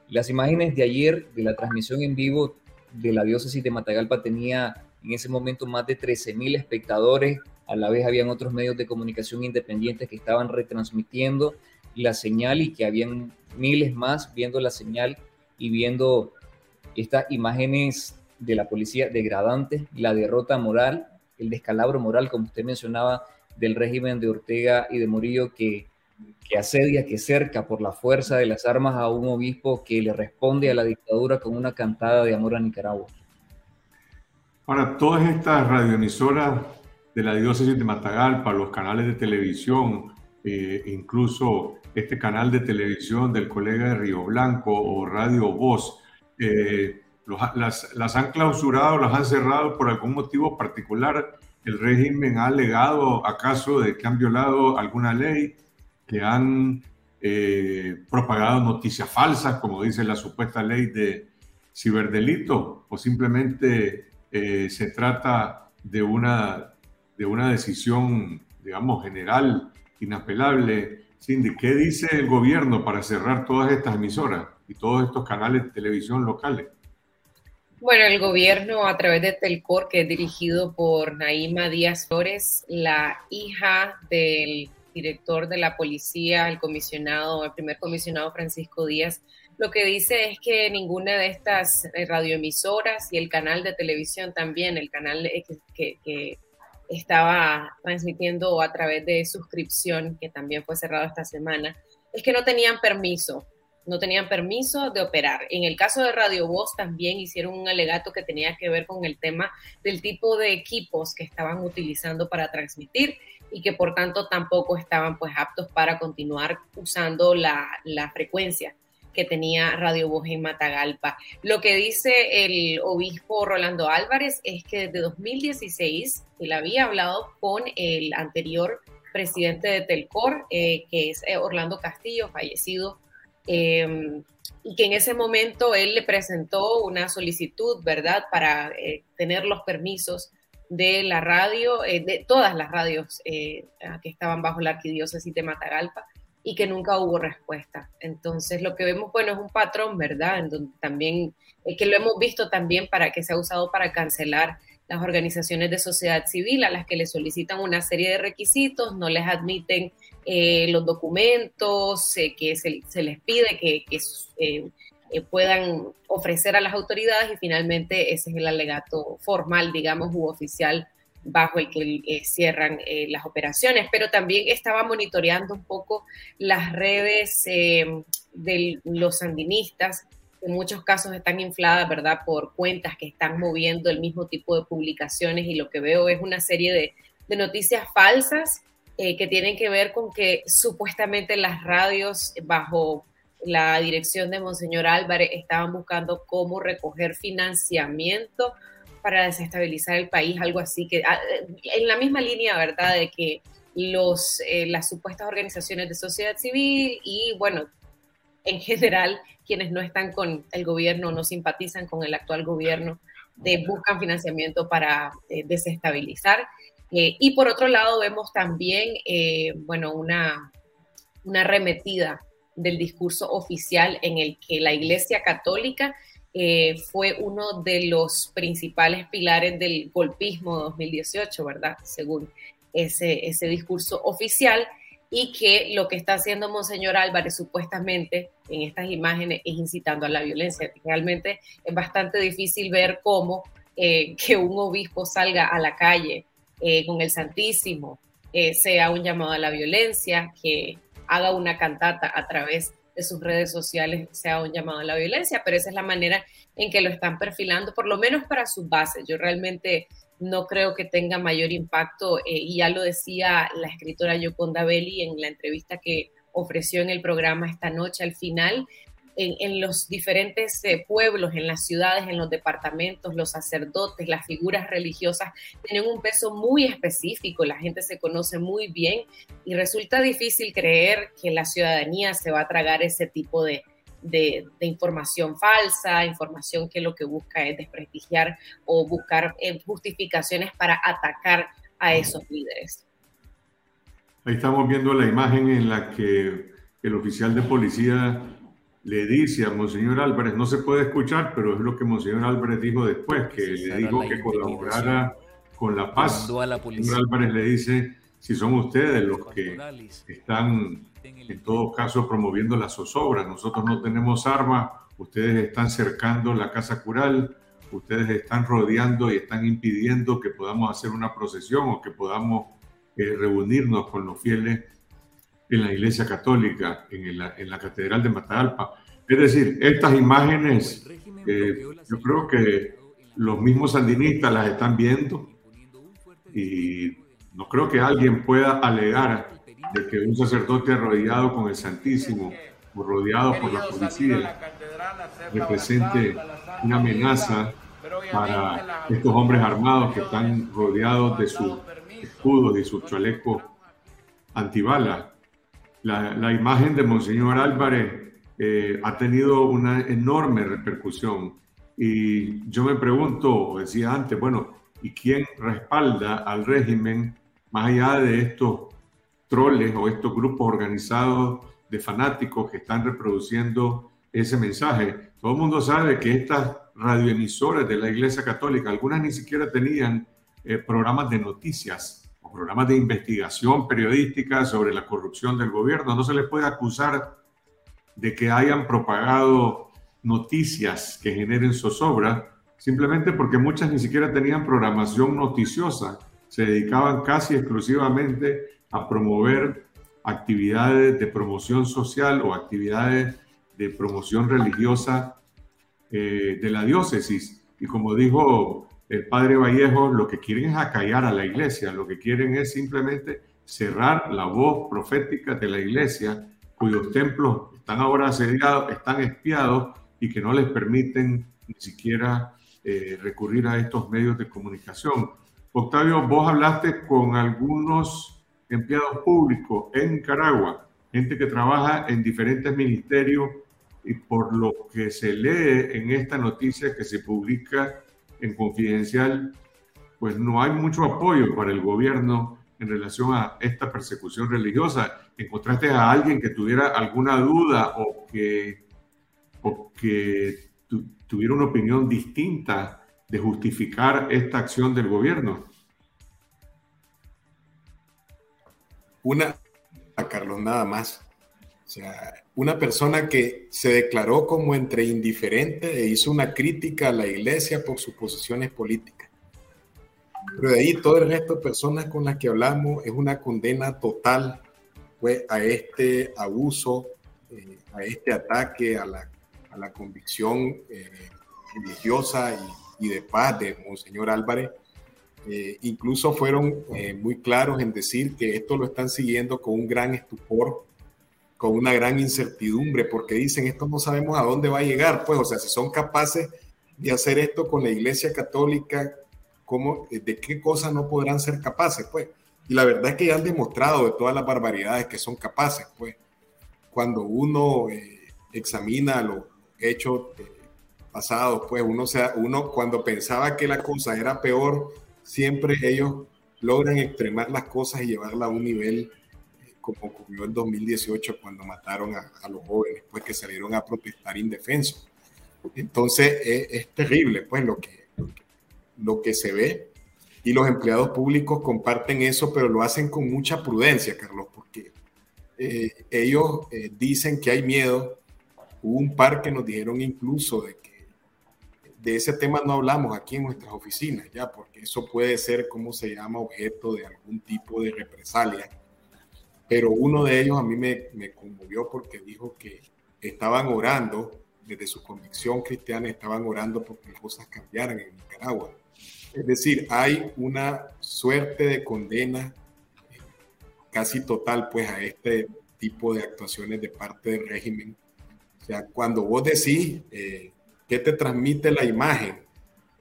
las imágenes de ayer de la transmisión en vivo de la diócesis de Matagalpa tenía en ese momento más de 13.000 espectadores. A la vez habían otros medios de comunicación independientes que estaban retransmitiendo la señal y que habían miles más viendo la señal y viendo estas imágenes de la policía degradante, la derrota moral, el descalabro moral, como usted mencionaba, del régimen de Ortega y de Murillo que, que asedia, que cerca por la fuerza de las armas a un obispo que le responde a la dictadura con una cantada de amor a Nicaragua. Ahora, todas estas radioemisoras de la diócesis de Matagalpa, los canales de televisión, eh, incluso este canal de televisión del colega de Río Blanco o Radio Voz, eh, las, las, han clausurado, las han cerrado por algún motivo particular. El régimen ha alegado acaso de que han violado alguna ley, que han eh, propagado noticias falsas, como dice la supuesta ley de, ciberdelito o simplemente eh, se trata de una, de una decisión, digamos, general, inapelable. Cindy, ¿qué dice el gobierno para cerrar todas estas emisoras y todos estos canales de televisión locales? Bueno, el gobierno a través de Telcor, que es dirigido por Naima Díaz Flores, la hija del director de la policía, el comisionado, el primer comisionado Francisco Díaz, lo que dice es que ninguna de estas eh, radioemisoras y el canal de televisión también, el canal que, que, estaba transmitiendo a través de suscripción, que también fue cerrado esta semana, es que no tenían permiso, no tenían permiso de operar. En el caso de Radio Voz también hicieron un alegato que tenía que ver con el tema del tipo de equipos que estaban utilizando para transmitir y que por tanto tampoco estaban pues aptos para continuar usando la, la frecuencia que tenía Radio Voz en Matagalpa. Lo que dice el obispo Rolando Álvarez es que desde 2016 él había hablado con el anterior presidente de Telcor, eh, que es eh, Orlando Castillo, fallecido, em, y que en ese momento él le presentó una solicitud, ¿verdad?, para eh, tener los permisos de la radio, de todas las radios que estaban bajo la arquidiócesis de Matagalpa, y que nunca hubo respuesta. Entonces, lo que vemos, bueno, es un patrón, ¿verdad? En donde también, eh, que lo hemos visto también para que se ha usado para cancelar las organizaciones de sociedad civil a las que le solicitan una serie de requisitos, no les admiten eh, los documentos eh, que se, les pide que, que puedan ofrecer a las autoridades y finalmente ese es el alegato formal, digamos, u oficial bajo el que eh, cierran eh, las operaciones, pero también estaba monitoreando un poco las redes eh, de los sandinistas, en muchos casos están infladas, ¿verdad?, por cuentas que están moviendo el mismo tipo de publicaciones y lo que veo es una serie de noticias falsas que tienen que ver con que supuestamente las radios bajo la dirección de Monseñor Álvarez estaban buscando cómo recoger financiamiento para desestabilizar el país, algo así, que ah, en la misma línea, ¿verdad?, de que los, eh, las supuestas organizaciones de sociedad civil y, bueno, en general, quienes no están con el gobierno, no simpatizan con el actual gobierno, de, buscan financiamiento para eh, desestabilizar. Eh, y por otro lado, vemos también, bueno, una, una arremetida del discurso oficial en el que la Iglesia Católica eh, fue uno de los principales pilares del golpismo 2018, ¿verdad? Según ese, ese discurso oficial y que lo que está haciendo Monseñor Álvarez supuestamente en estas imágenes es incitando a la violencia. Realmente es bastante difícil ver cómo eh, que un obispo salga a la calle eh, con el Santísimo sea un llamado a la violencia, que haga una cantata a través de sus redes sociales sea un llamado a la violencia, pero esa es la manera en que lo están perfilando, por lo menos para sus bases. Yo realmente no creo que tenga mayor impacto, eh, y ya lo decía la escritora Yoconda Belli en la entrevista que ofreció en el programa esta noche al final, en, los diferentes eh, pueblos, en las ciudades, en los departamentos, los sacerdotes, las figuras religiosas tienen un peso muy específico, la gente se conoce muy bien y resulta difícil creer que la ciudadanía se va a tragar ese tipo de, de, información falsa, información que lo que busca es desprestigiar o buscar eh, justificaciones para atacar a esos líderes. Ahí estamos viendo la imagen en la que el oficial de policía le dice a Monseñor Álvarez, no se puede escuchar, pero es lo que Monseñor Álvarez dijo después, que le dijo que colaborara con la paz. Monseñor Álvarez le dice, si son ustedes los que están en todo caso promoviendo la zozobra, nosotros no tenemos armas, ustedes están cercando la casa cural, ustedes están rodeando y están impidiendo que podamos hacer una procesión o que podamos eh, reunirnos con los fieles en la Iglesia Católica, en la, en la Catedral de Matagalpa. Es decir, estas imágenes, eh, yo creo que los mismos sandinistas las están viendo y no creo que alguien pueda alegar de que un sacerdote rodeado con el Santísimo o rodeado por la policía represente una amenaza para estos hombres armados que están rodeados de sus escudos y sus chalecos antibalas la, imagen de Monseñor Álvarez eh, ha tenido una enorme repercusión Y yo me pregunto, decía antes, bueno, ¿y quién respalda al régimen más allá de estos troles o estos grupos organizados de fanáticos que están reproduciendo ese mensaje? Todo el mundo sabe que estas radioemisoras de la Iglesia Católica, algunas ni siquiera tenían eh, programas de noticias programas de investigación periodística sobre la corrupción del gobierno. No se les puede acusar de que hayan propagado noticias que generen zozobra, simplemente porque muchas ni siquiera tenían programación noticiosa, se dedicaban casi exclusivamente a promover actividades de promoción social o actividades de promoción religiosa eh, de la diócesis. Y como dijo el padre Vallejo, lo que quieren es acallar a la iglesia, lo que quieren es simplemente cerrar la voz profética de la iglesia, cuyos templos están ahora asediados, están espiados y que no les permiten ni siquiera eh, recurrir a estos medios de comunicación. Octavio, vos hablaste con algunos empleados públicos en Nicaragua, gente que trabaja en diferentes ministerios y por lo que se lee en esta noticia que se publica en Confidencial, pues no hay mucho apoyo para el gobierno en relación a esta persecución religiosa. ¿Encontraste a alguien que tuviera alguna duda o que, o que tuviera una opinión distinta de justificar esta acción del gobierno? Una, a Carlos, nada más. Sea, una persona que se declaró como entre indiferente e hizo una crítica a la iglesia por sus posiciones políticas. Pero de ahí todo el resto de personas con las que hablamos es una condena total pues, a este abuso, eh, a este ataque a la, a la convicción eh, religiosa y, y, de paz de Monseñor Álvarez. Eh, incluso fueron muy claros en decir que esto lo están siguiendo con un gran estupor con una gran incertidumbre porque dicen esto no sabemos a dónde va a llegar, pues, o sea, si son capaces de hacer esto con la Iglesia Católica, ¿cómo, ¿de qué cosas no podrán ser capaces, pues? Y la verdad es que ya han demostrado de todas las barbaridades que son capaces, pues. Cuando uno eh, examina los hechos eh, pasados, pues uno, sea, uno cuando pensaba que la cosa era peor, siempre ellos logran extremar las cosas y llevarla a un nivel como ocurrió en 2018 cuando mataron a, los jóvenes, pues que salieron a protestar indefensos. Entonces es, terrible, pues lo que, lo que se ve y los empleados públicos comparten eso, pero lo hacen con mucha prudencia, Carlos, porque eh, ellos eh, dicen que hay miedo. Hubo un par que nos dijeron incluso de que de ese tema no hablamos aquí en nuestras oficinas, ya, porque eso puede ser, como se llama, objeto de algún tipo de represalia pero uno de ellos a mí me, conmovió porque dijo que estaban orando, desde su convicción cristiana, estaban orando porque cosas cambiaran en Nicaragua. Es decir, hay una suerte de condena eh, casi total pues a este tipo de actuaciones de parte del régimen. O sea, cuando vos decís, eh, ¿qué te transmite la imagen?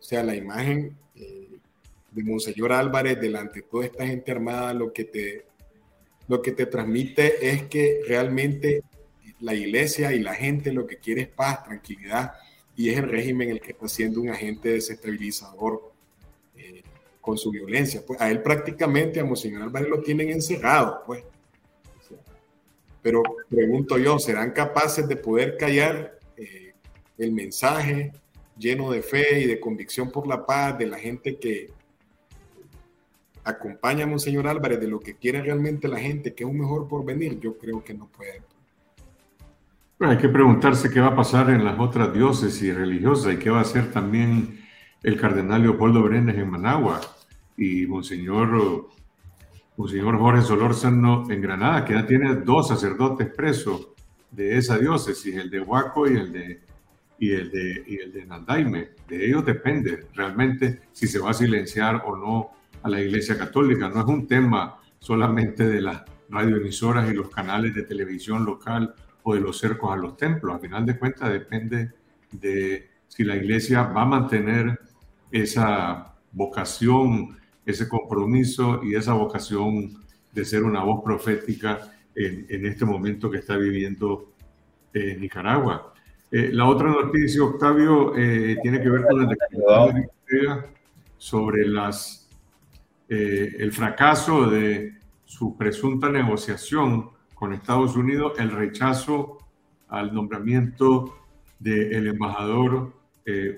O sea, la imagen eh, de Monseñor Álvarez delante de toda esta gente armada, lo que te lo que te transmite es que realmente la iglesia y la gente lo que quiere es paz, tranquilidad, y es el régimen el que está siendo un agente desestabilizador eh, con su violencia. Pues a él prácticamente, a Monseñor Álvarez, lo tienen encerrado, pues. Pero pregunto yo, ¿serán capaces de poder callar eh, el mensaje lleno de fe y de convicción por la paz de la gente que, acompaña a Monseñor Álvarez de lo que quiere realmente la gente, que es un mejor porvenir, yo creo que no puede. hay que preguntarse qué va a pasar en las otras diócesis religiosas y qué va a hacer también el cardenal Leopoldo Brenes en Managua y Monseñor, Monseñor Jorge Solórzano en Granada, que ya tiene dos sacerdotes presos de esa diócesis, el de Huaco y el de, y el de, y el de Nandaime. De ellos depende realmente si se va a silenciar o no a la Iglesia Católica. No es un tema solamente de las radioemisoras y los canales de televisión local o de los cercos a los templos. A final de cuentas depende de si la Iglesia va a mantener esa vocación, ese compromiso y esa vocación de ser una voz profética en, este momento que está viviendo eh, Nicaragua. Eh, la otra noticia, Octavio, eh, tiene que ver con el decreto sobre las, eh, el fracaso de su presunta negociación con Estados Unidos, el rechazo al nombramiento del embajador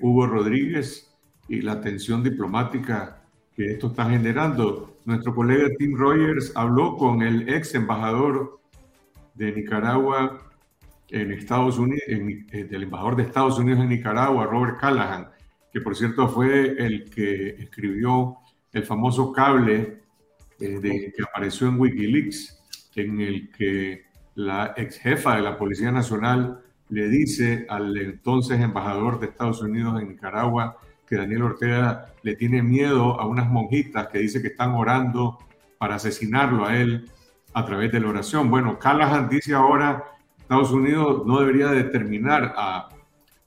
Hugo Rodríguez y la tensión diplomática que esto está generando. Nuestro colega Tim Rogers habló con el ex embajador de Nicaragua, en Estados Unidos, eh, del embajador de Estados Unidos en Nicaragua, Robert Callahan, que por cierto fue el que escribió el famoso cable eh, de, que apareció en Wikileaks, en el que la ex jefa de la Policía Nacional le dice al entonces embajador de Estados Unidos en Nicaragua que Daniel Ortega le tiene miedo a unas monjitas que dice que están orando para asesinarlo a él a través de la oración. Bueno, Callahan dice ahora Estados Unidos no debería determinar a,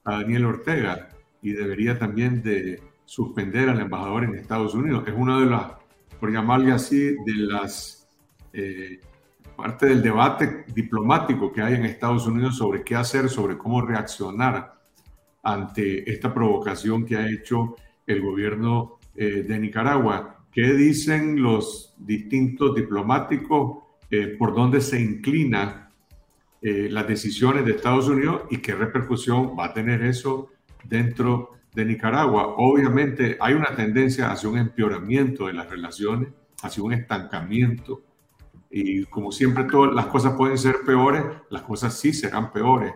a Daniel Ortega y debería también de suspender al embajador en Estados Unidos. Es una de las, por llamarle así, de las eh, parte del debate diplomático que hay en Estados Unidos sobre qué hacer, sobre cómo reaccionar ante esta provocación que ha hecho el gobierno eh, de Nicaragua. ¿Qué dicen los distintos diplomáticos? Eh, por dónde se inclina eh, las decisiones de Estados Unidos y qué repercusión va a tener eso dentro de Nicaragua. Obviamente hay una tendencia hacia un empeoramiento de las relaciones, hacia un estancamiento. Y como siempre todas las cosas pueden ser peores, las cosas sí serán peores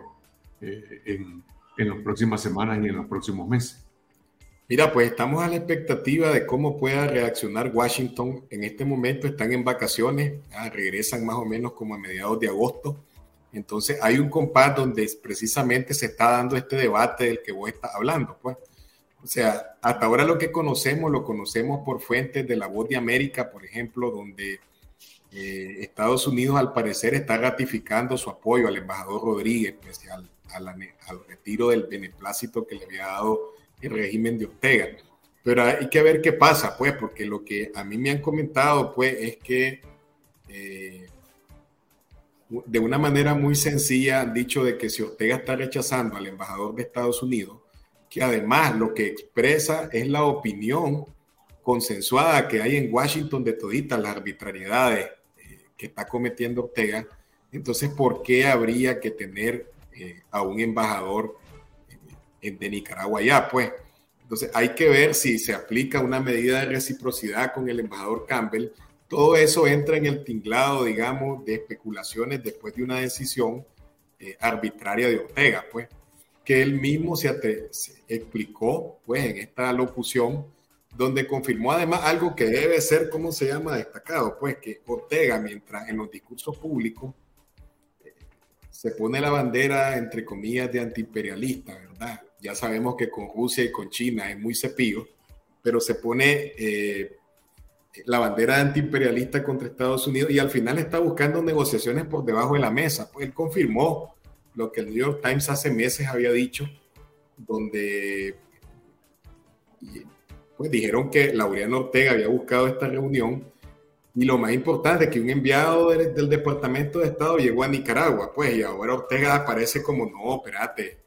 eh, en, en las próximas semanas y en los próximos meses. Mira, pues estamos a la expectativa de cómo pueda reaccionar Washington. En este momento están en vacaciones, regresan más o menos como a mediados de agosto. Entonces hay un compás donde precisamente se está dando este debate del que vos estás hablando, pues. O sea, hasta ahora lo que conocemos lo conocemos por fuentes de la voz de América, por ejemplo, donde eh, Estados Unidos al parecer está ratificando su apoyo al embajador Rodríguez, pues, al, al retiro del beneplácito que le había dado el régimen de Ortega. Pero hay que ver qué pasa, pues, porque lo que a mí me han comentado, pues, es que eh, de una manera muy sencilla han dicho de que si Ortega está rechazando al embajador de Estados Unidos, que además lo que expresa es la opinión consensuada que hay en Washington de toditas las arbitrariedades eh, que está cometiendo Ortega, entonces, ¿por qué habría que tener eh, a un embajador eh, de Nicaragua ya? Pues, entonces hay que ver si se aplica una medida de reciprocidad con el embajador Campbell todo eso entra en el tinglado, digamos, de especulaciones después de una decisión eh, arbitraria de Ortega, pues, que él mismo se, explicó, pues, en esta locución, donde confirmó además algo que debe ser, ¿cómo se llama?, destacado, pues, que Ortega, mientras en los discursos públicos eh, se pone la bandera, entre comillas, de antiimperialista, ¿verdad? Ya sabemos que con Rusia y con China es muy cepillo, pero se pone... Eh, la bandera antiimperialista contra Estados Unidos y al final está buscando negociaciones por debajo de la mesa. Pues él confirmó lo que el New York Times hace meses había dicho, donde pues dijeron que Laureano Ortega había buscado esta reunión y lo más importante, que un enviado del, Departamento de Estado llegó a Nicaragua, pues, y ahora Ortega aparece como, no, espérate,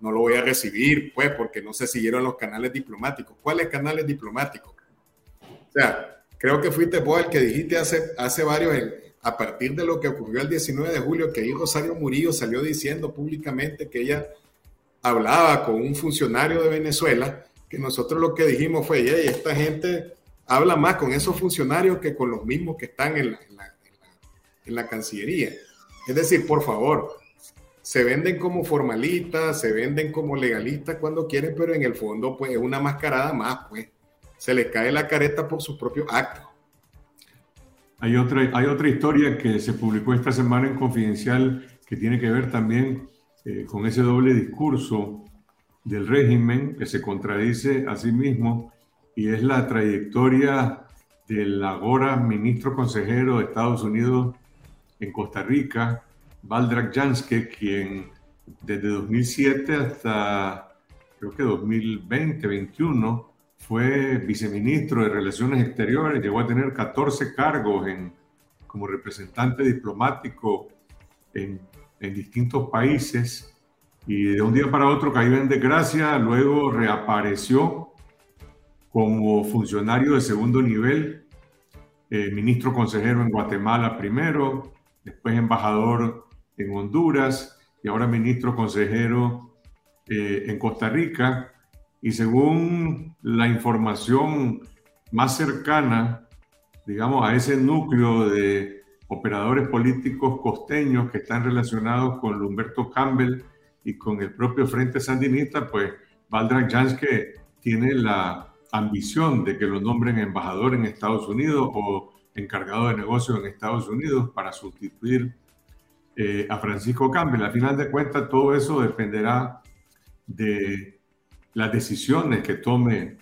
no lo voy a recibir, pues, porque no se siguieron los canales diplomáticos. ¿Cuáles canales diplomáticos? O sea, creo que fuiste vos el que dijiste hace, hace varios, a partir de lo que ocurrió el 19 de julio, que ahí Rosario Murillo salió diciendo públicamente que ella hablaba con un funcionario de Venezuela, que nosotros lo que dijimos fue, hey, esta gente habla más con esos funcionarios que con los mismos que están en la, en la Cancillería. Es decir, por favor, se venden como formalistas, se venden como legalistas cuando quieren, pero en el fondo, pues es una mascarada más, pues se le cae la careta por su propio acto. Hay otra, hay otra historia que se publicó esta semana en Confidencial que tiene que ver también eh, con ese doble discurso del régimen que se contradice a sí mismo y es la trayectoria del ahora ministro consejero de Estados Unidos en Costa Rica, Valdrak Janske, quien desde 2007 hasta creo que 2020-21 fue viceministro de Relaciones Exteriores, llegó a tener 14 cargos como representante diplomático en, en distintos países y de un día para otro cayó en desgracia, luego reapareció como funcionario de segundo nivel, eh, ministro consejero en Guatemala primero, después embajador en Honduras y ahora ministro consejero eh, en Costa Rica. Y según la información más cercana, digamos, a ese núcleo de operadores políticos costeños que están relacionados con Humberto Campbell y con el propio Frente Sandinista, pues Valdrak Janske tiene la ambición de que lo nombren embajador en Estados Unidos o encargado de negocios en Estados Unidos para sustituir eh, a Francisco Campbell. Al final de cuentas, todo eso dependerá de las decisiones que tome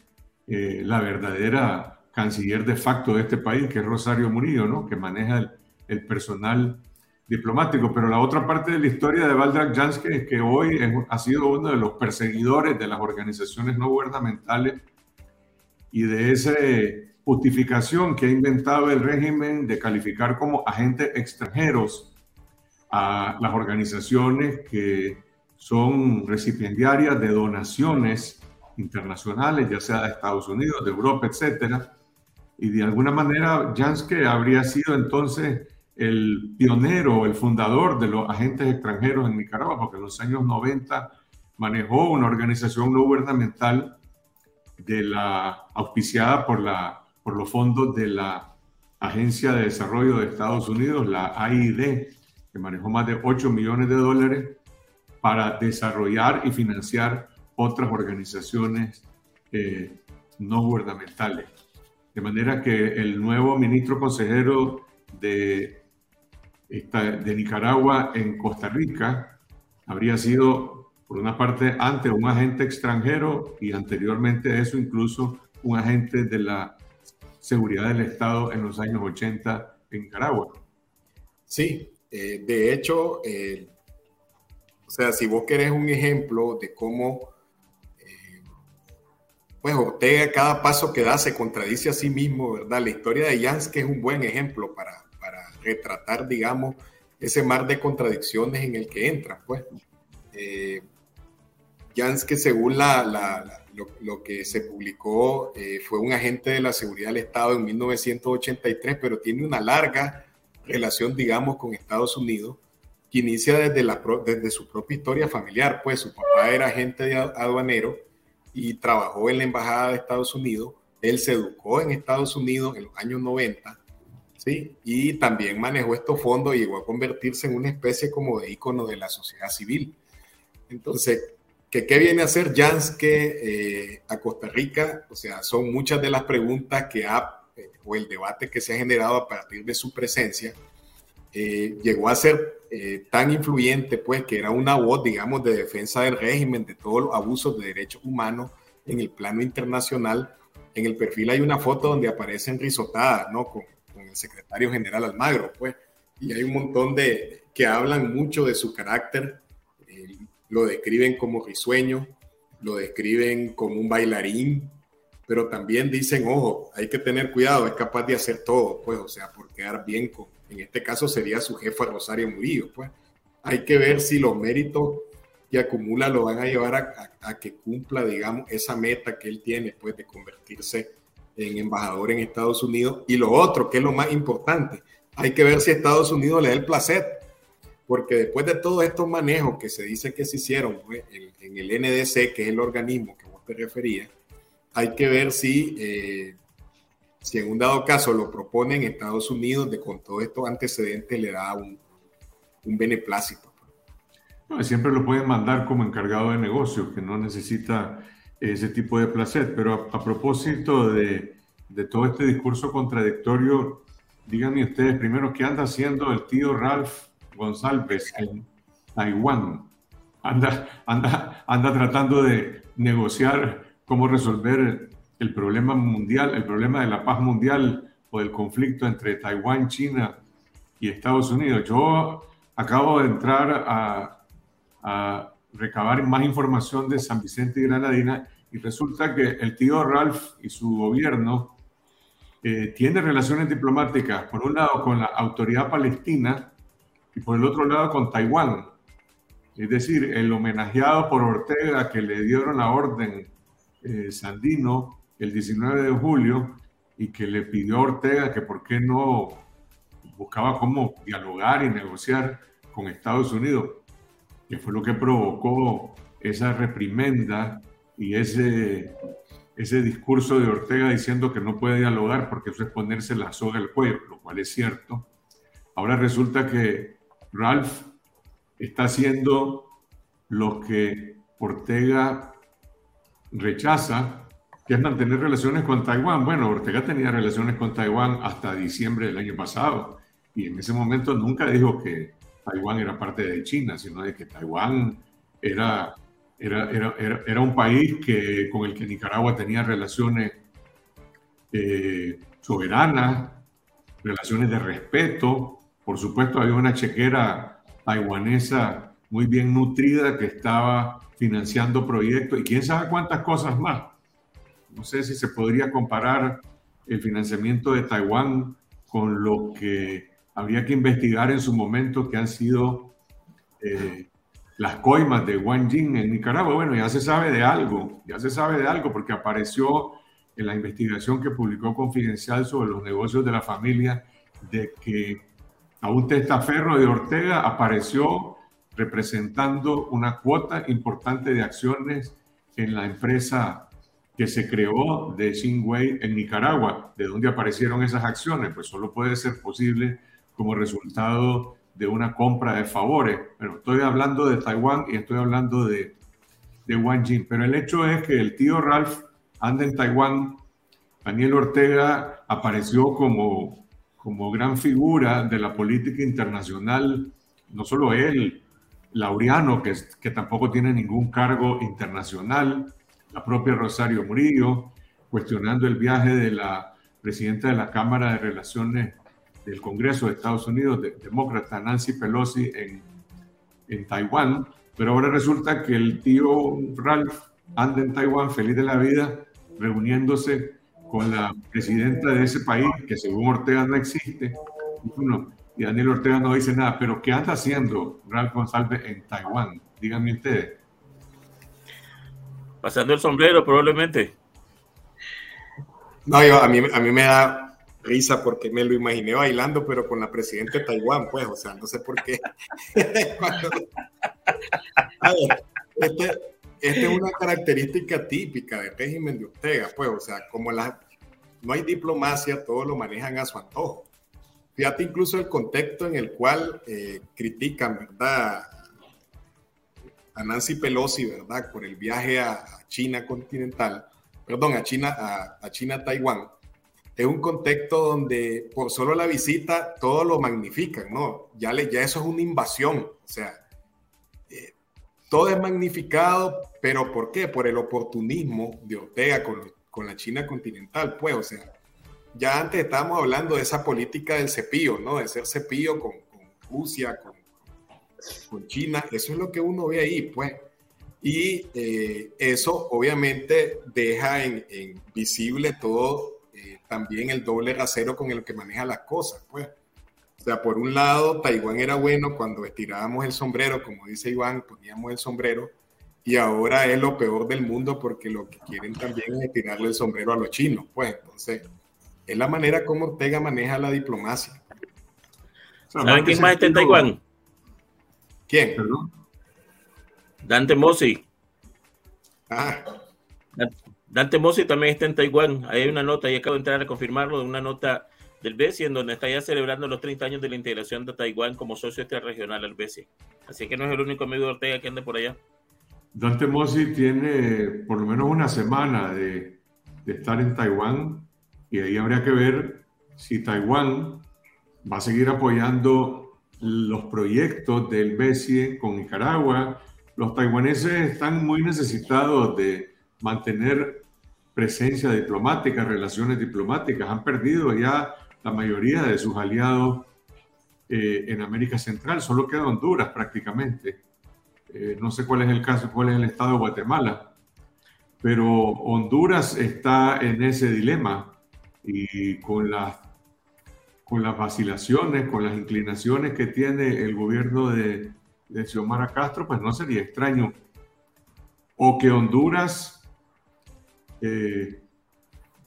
eh, la verdadera canciller de facto de este país, que es Rosario Murillo, ¿no? que maneja el, el personal diplomático. Pero la otra parte de la historia de Valdrak Janske es que hoy ha sido uno de los perseguidores de las organizaciones no gubernamentales y de esa justificación que ha inventado el régimen de calificar como agentes extranjeros a las organizaciones que son recipiendarias de donaciones internacionales, ya sea de Estados Unidos, de Europa, etcétera. Y de alguna manera, Janske habría sido entonces el pionero, el fundador de los agentes extranjeros en Nicaragua, porque en los años 90 manejó una organización no gubernamental de la, auspiciada por, la, por los fondos de la Agencia de Desarrollo de Estados Unidos, la AID, que manejó más de 8 millones de dólares para desarrollar y financiar otras organizaciones eh, no gubernamentales. De manera que el nuevo ministro consejero de Nicaragua en Costa Rica habría sido, por una parte, antes un agente extranjero y anteriormente eso incluso un agente de la seguridad del Estado en los años 80 en Nicaragua. Sí, eh, de hecho, eh, o sea, si vos querés un ejemplo de cómo, eh, pues Ortega cada paso que da se contradice a sí mismo, ¿verdad? La historia de que es un buen ejemplo para, retratar, digamos, ese mar de contradicciones en el que entra, pues. Eh, que según la, lo, que se publicó, eh, fue un agente de la seguridad del Estado en 1983, pero tiene una larga relación, digamos, con Estados Unidos, que inicia desde, la, desde su propia historia familiar, pues su papá era agente de aduanero y trabajó en la Embajada de Estados Unidos, él se educó en Estados Unidos en los años 90 ¿sí? Y también manejó estos fondos y llegó a convertirse en una especie como de ícono de la sociedad civil. Entonces, ¿qué, qué viene a hacer Janske eh, a Costa Rica? O sea, son muchas de las preguntas que ha, eh, o el debate que se ha generado a partir de su presencia. Eh, llegó a ser tan influyente, pues, que era una voz, digamos, de defensa del régimen, de todos los abusos de derechos humanos en el plano internacional. En el perfil hay una foto donde aparecen risotadas, ¿no? Con, el secretario general Almagro, pues, y hay un montón de que hablan mucho de su carácter, eh, lo describen como risueño, lo describen como un bailarín, pero también dicen, ojo, hay que tener cuidado, es capaz de hacer todo, pues, o sea, por quedar bien con, en este caso sería su jefa Rosario Murillo, pues, hay que ver si los méritos que acumula lo van a llevar a, que cumpla, digamos, esa meta que él tiene, pues, de convertirse en embajador en Estados Unidos. Y lo otro, que es lo más importante, hay que ver si Estados Unidos le da el placer, porque después de todos estos manejos que se dice que se hicieron pues, en, el NDC, que es el organismo que vos te referías, hay que ver si, eh, si en un dado caso lo proponen Estados Unidos, de con todos estos antecedentes le da un, un beneplácito. siempre lo pueden mandar como encargado de negocios, que no necesita ese tipo de placer. Pero a, propósito de, de, todo este discurso contradictorio, díganme ustedes primero qué anda haciendo el tío Ralph González en Taiwán. Anda, anda, anda tratando de negociar cómo resolver el problema mundial, el problema de la paz mundial o del conflicto entre Taiwán, China y Estados Unidos. Yo acabo de entrar a, a recabar más información de San Vicente y Granadina y resulta que el tío Ralph y su gobierno eh, tiene relaciones diplomáticas, por un lado con la autoridad palestina y por el otro lado con Taiwán. Es decir, el homenajeado por Ortega que le dieron la orden eh, Sandino el 19 de julio y que le pidió a Ortega que por qué no buscaba cómo dialogar y negociar con Estados Unidos, que fue lo que provocó esa reprimenda y ese, ese discurso de Ortega diciendo que no puede dialogar porque eso es ponerse la soga al cuello, lo cual es cierto. Ahora resulta que Ralph está haciendo lo que Ortega rechaza, que es mantener relaciones con Taiwán. Bueno, Ortega tenía relaciones con Taiwán hasta diciembre del año pasado y en ese momento nunca dijo que Taiwán era parte de China, sino de que Taiwán era, era, era, era, un país que, con el que Nicaragua tenía relaciones eh, soberanas, relaciones de respeto. Por supuesto, había una chequera taiwanesa muy bien nutrida que estaba financiando proyectos y quién sabe cuántas cosas más. No sé si se podría comparar el financiamiento de Taiwán con lo que habría que investigar en su momento que han sido eh, las coimas de Wang Jing en Nicaragua. Bueno, ya se sabe de algo, ya se sabe de algo porque apareció en la investigación que publicó Confidencial sobre los negocios de la familia de que a un testaferro de Ortega apareció representando una cuota importante de acciones en la empresa que se creó de Xinwei en Nicaragua. ¿De dónde aparecieron esas acciones? Pues solo puede ser posible como resultado de una compra de favores. Pero estoy hablando de Taiwán y estoy hablando de, de Wang Jing. Pero el hecho es que el tío Ralph anda en Taiwán. Daniel Ortega apareció como, como gran figura de la política internacional, no solo él, Laureano, que, que tampoco tiene ningún cargo internacional, la propia Rosario Murillo, cuestionando el viaje de la presidenta de la Cámara de Relaciones del Congreso de Estados Unidos, de, demócrata Nancy Pelosi, en, en Taiwán. Pero ahora resulta que el tío Ralph anda en Taiwán feliz de la vida, reuniéndose con la presidenta de ese país, que según Ortega no existe. Y, Daniel Ortega no dice nada, pero ¿qué anda haciendo Ralph González en Taiwán? Díganme ustedes. Pasando el sombrero, probablemente. No, a, mí, a mí me da risa porque me lo imaginé bailando, pero con la presidenta de Taiwán, pues, o sea, no sé por qué. (laughs) a ver, este, esta es una característica típica del régimen de Ortega, pues, o sea, como la, no hay diplomacia, todo lo manejan a su antojo. Fíjate incluso el contexto en el cual eh, critican, ¿verdad? A Nancy Pelosi, ¿verdad? Por el viaje a, China continental, perdón, a China, a, a China, Taiwán. Es un contexto donde por solo la visita todo lo magnifican, ¿no? Ya, le, ya eso es una invasión, o sea, todo es magnificado, pero ¿por qué? Por el oportunismo de Ortega con, con la China continental, pues, o sea, ya antes estábamos hablando de esa política del cepillo, ¿no? De ser cepillo con, Rusia, con, con, China, eso es lo que uno ve ahí, pues. Y eh, eso obviamente deja en, visible todo, eh, también el doble rasero con el que maneja las cosas, pues. O sea, por un lado, Taiwán era bueno cuando estirábamos el sombrero, como dice Iván, poníamos el sombrero, y ahora es lo peor del mundo porque lo que quieren también es estirarle el sombrero a los chinos. Pues entonces, es la manera como Ortega maneja la diplomacia. ¿Saben quién más está en Taiwán? ¿Quién? Dante Mossi. Ah. Dante Mossi también está en Taiwán. Hay una nota, y acabo de entrar a confirmarlo, de una nota del BESI, en donde está ya celebrando los 30 años de la integración de Taiwán como socio este regional al BESI. Así que no es el único amigo de Ortega que ande por allá. Dante Mossi tiene por lo menos una semana de, de estar en Taiwán y ahí habría que ver si Taiwán va a seguir apoyando los proyectos del BESI con Nicaragua. Los taiwaneses están muy necesitados de mantener presencia diplomática, relaciones diplomáticas. Han perdido ya la mayoría de sus aliados eh, en América Central. Solo queda Honduras prácticamente. Eh, no sé cuál es el caso, cuál es el estado de Guatemala, pero Honduras está en ese dilema y con las, con las vacilaciones, con las inclinaciones que tiene el gobierno de, de Xiomara Castro, pues no sería extraño. O que Honduras eh,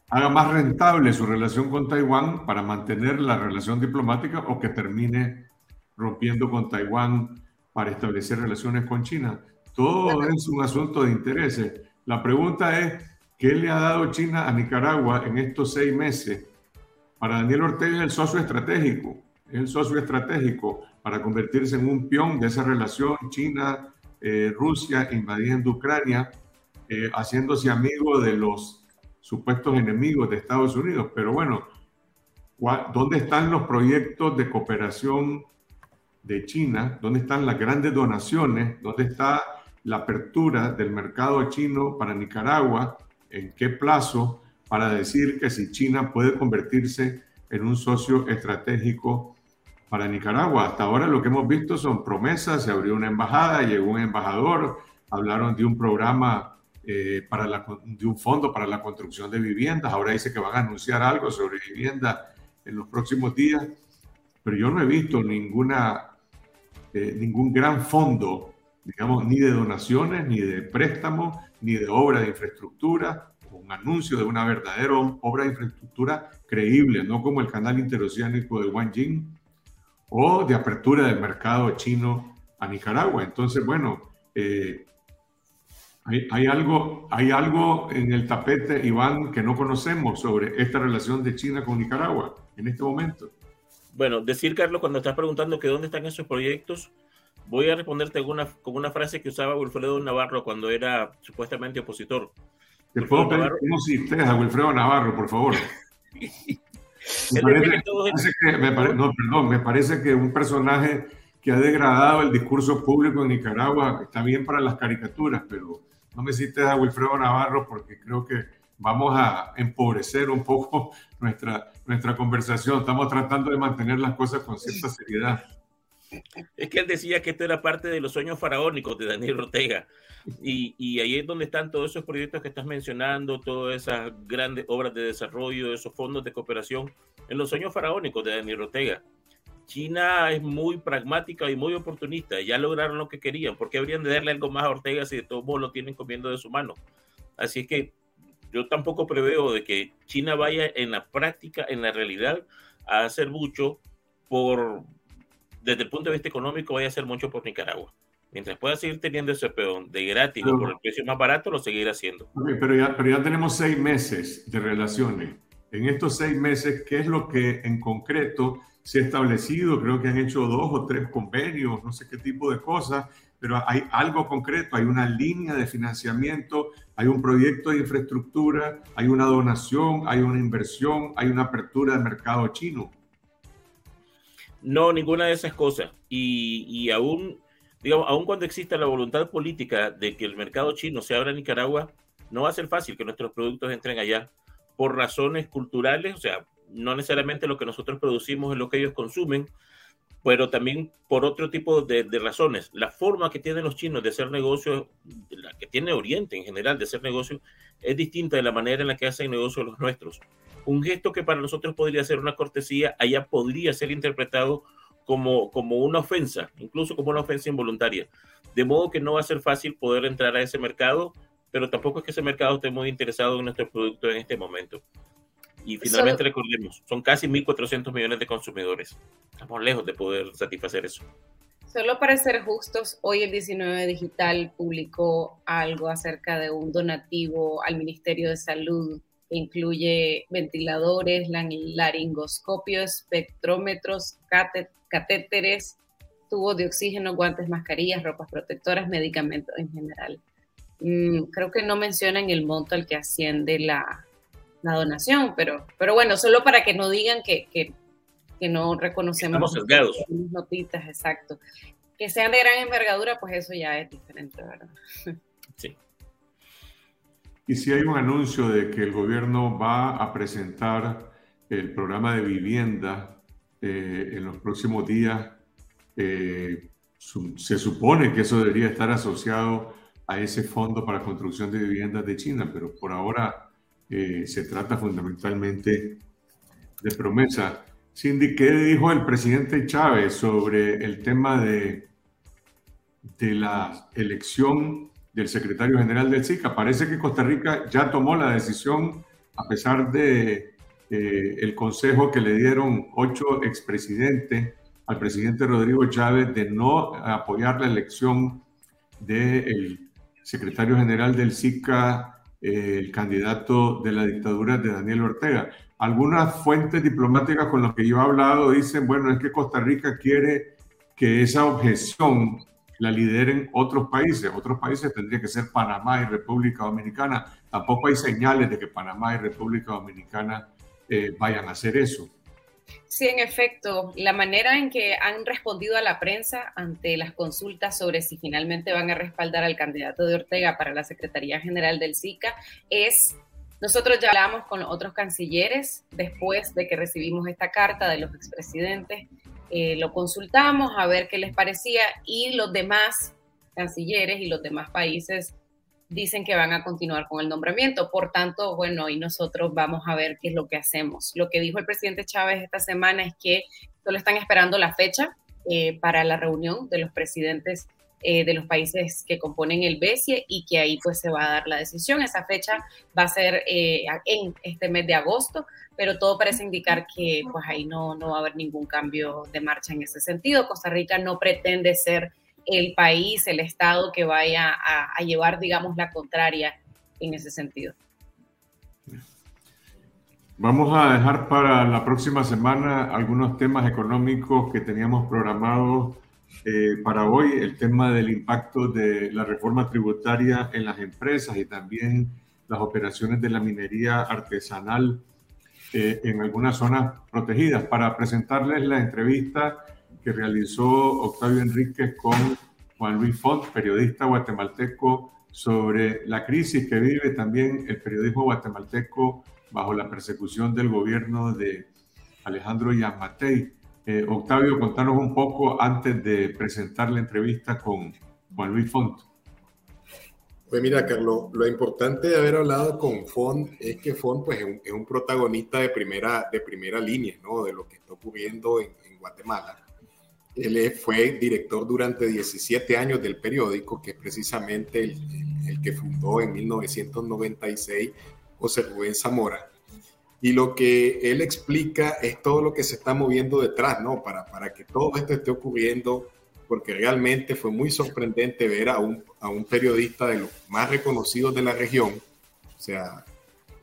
haga más rentable su relación con Taiwán para mantener la relación diplomática o que termine rompiendo con Taiwán para establecer relaciones con China. Todo es un asunto de intereses. La pregunta es, ¿qué le ha dado China a Nicaragua en estos seis meses? Para Daniel Ortega es el socio estratégico, es el socio estratégico para convertirse en un peón de esa relación China-Rusia eh, invadiendo Ucrania, eh, haciéndose amigo de los supuestos enemigos de Estados Unidos. Pero bueno, ¿dónde están los proyectos de cooperación de China? ¿Dónde están las grandes donaciones? ¿Dónde está la apertura del mercado chino para Nicaragua? ¿En qué plazo? Para decir que si China puede convertirse en un socio estratégico para Nicaragua. Hasta ahora lo que hemos visto son promesas, se abrió una embajada, llegó un embajador, hablaron de un programa, eh, para la, de un fondo para la construcción de viviendas, ahora dice que van a anunciar algo sobre vivienda en los próximos días, pero yo no he visto ninguna, eh, ningún gran fondo, digamos, ni de donaciones, ni de préstamos, ni de obra de infraestructura, un anuncio de una verdadera obra de infraestructura creíble, no como el canal interoceánico de Wanjing, o de apertura del mercado chino a Nicaragua. Entonces, bueno, eh, hay, algo, hay algo en el tapete, Iván, que no conocemos sobre esta relación de China con Nicaragua en este momento. Bueno, decir, Carlos, cuando estás preguntando que dónde están esos proyectos, voy a responderte con una, con una frase que usaba Wilfredo Navarro cuando era supuestamente opositor. ¿Te puedo pedir que a Wilfredo Navarro, por favor? (laughs) Me parece, no, perdón, me parece que un personaje que ha degradado el discurso público en Nicaragua está bien para las caricaturas, pero no me cites a Wilfredo Navarro porque creo que vamos a empobrecer un poco (laughs) nuestra, nuestra conversación. Estamos tratando de mantener las cosas con cierta seriedad. Es que él decía que esto era parte de los sueños faraónicos de Daniel Ortega. Y, y, ahí es donde están todos esos proyectos que estás mencionando, todas esas grandes obras de desarrollo, esos fondos de cooperación, en los sueños faraónicos de Daniel Ortega. China es muy pragmática y muy oportunista. Ya lograron lo que querían. ¿Por qué habrían de darle algo más a Ortega si de todos modos lo tienen comiendo de su mano? Así es que yo tampoco preveo de que China vaya en la práctica, en la realidad, a hacer mucho por, desde el punto de vista económico, vaya a hacer mucho por Nicaragua. Mientras pueda seguir teniendo ese peón de gratis o por el precio más barato, lo seguirá haciendo. pero, ya, pero ya tenemos seis meses de relaciones. En estos seis meses, ¿qué es lo que en concreto se ha establecido? Creo que han hecho dos o tres convenios, no sé qué tipo de cosas, pero hay algo concreto, hay una línea de financiamiento, hay un proyecto de infraestructura, hay una donación, hay una inversión, hay una apertura del mercado chino. No, ninguna de esas cosas. Y, y aún digamos, aun cuando exista la voluntad política de que el mercado chino se abra en Nicaragua, no va a ser fácil que nuestros productos entren allá por razones culturales, o sea, no necesariamente lo que nosotros producimos es lo que ellos consumen, pero también por otro tipo de, razones. La forma que tienen los chinos de hacer negocios, la que tiene Oriente en general de hacer negocios, es distinta de la manera en la que hacen negocios los nuestros. Un gesto que para nosotros podría ser una cortesía, allá podría ser interpretado como, como una ofensa, incluso como una ofensa involuntaria. De modo que no va a ser fácil poder entrar a ese mercado, pero tampoco es que ese mercado esté muy interesado en nuestros productos en este momento. Y finalmente recordemos, son casi 1.400 millones de consumidores. Estamos lejos de poder satisfacer eso. Solo para ser justos, hoy el 19 Digital publicó algo acerca de un donativo al Ministerio de Salud que incluye ventiladores, laringoscopios, espectrómetros, catéteres, tubos de oxígeno, guantes, mascarillas, ropas protectoras, medicamentos en general. Mm, creo que no mencionan el monto al que asciende la, donación, pero, pero bueno, solo para que no digan que, que no reconocemos las notitas, exacto. Que sean de gran envergadura, pues eso ya es diferente, ¿verdad? (laughs) Sí. Y si hay un anuncio de que el gobierno va a presentar el programa de vivienda eh, en los próximos días, eh, se supone que eso debería estar asociado a ese fondo para construcción de viviendas de China, pero por ahora eh, se trata fundamentalmente de promesa. Cindy, ¿qué dijo el presidente Chávez sobre el tema de de la elección del secretario general del SICA. Parece que Costa Rica ya tomó la decisión, a pesar de eh, el consejo que le dieron ocho expresidentes al presidente Rodrigo Chávez de no apoyar la elección del secretario general del SICA, eh, el candidato de la dictadura de Daniel Ortega. Algunas fuentes diplomáticas con las que yo he hablado dicen, bueno, es que Costa Rica quiere que esa objeción la lideren otros países. Otros países tendría que ser Panamá y República Dominicana. Tampoco hay señales de que Panamá y República Dominicana eh, vayan a hacer eso. Sí, en efecto, la manera en que han respondido a la prensa ante las consultas sobre si finalmente van a respaldar al candidato de Ortega para la Secretaría General del SICA es, nosotros ya hablamos con otros cancilleres después de que recibimos esta carta de los expresidentes eh, lo consultamos a ver qué les parecía y los demás cancilleres y los demás países dicen que van a continuar con el nombramiento. Por tanto, bueno, y nosotros vamos a ver qué es lo que hacemos. Lo que dijo el presidente Chávez esta semana es que solo están esperando la fecha eh, para la reunión de los presidentes eh, de los países que componen el BESIE y que ahí pues se va a dar la decisión. Esa fecha va a ser en este mes de agosto pero todo parece indicar que pues ahí no, no va a haber ningún cambio de marcha en ese sentido. Costa Rica no pretende ser el país, el Estado que vaya a, llevar, digamos, la contraria en ese sentido. Vamos a dejar para la próxima semana algunos temas económicos que teníamos programados eh, para hoy, el tema del impacto de la reforma tributaria en las empresas y también las operaciones de la minería artesanal eh, en algunas zonas protegidas. Para presentarles la entrevista que realizó Octavio Enríquez con Juan Luis Font, periodista guatemalteco, sobre la crisis que vive también el periodismo guatemalteco bajo la persecución del gobierno de Alejandro Yamatei. Eh, Octavio, contanos un poco antes de presentar la entrevista con Juan Luis Font. Pues mira, Carlos, lo importante de haber hablado con Font es que Font pues, es, un, protagonista de primera, de primera línea ¿no? de lo que está ocurriendo en, Guatemala. Él fue director durante 17 años del periódico, que es precisamente el, el, que fundó en 1996 José Rubén Zamora. Y lo que él explica es todo lo que se está moviendo detrás, ¿no? Para, para que todo esto esté ocurriendo porque realmente fue muy sorprendente ver a un, a un periodista de los más reconocidos de la región, o sea,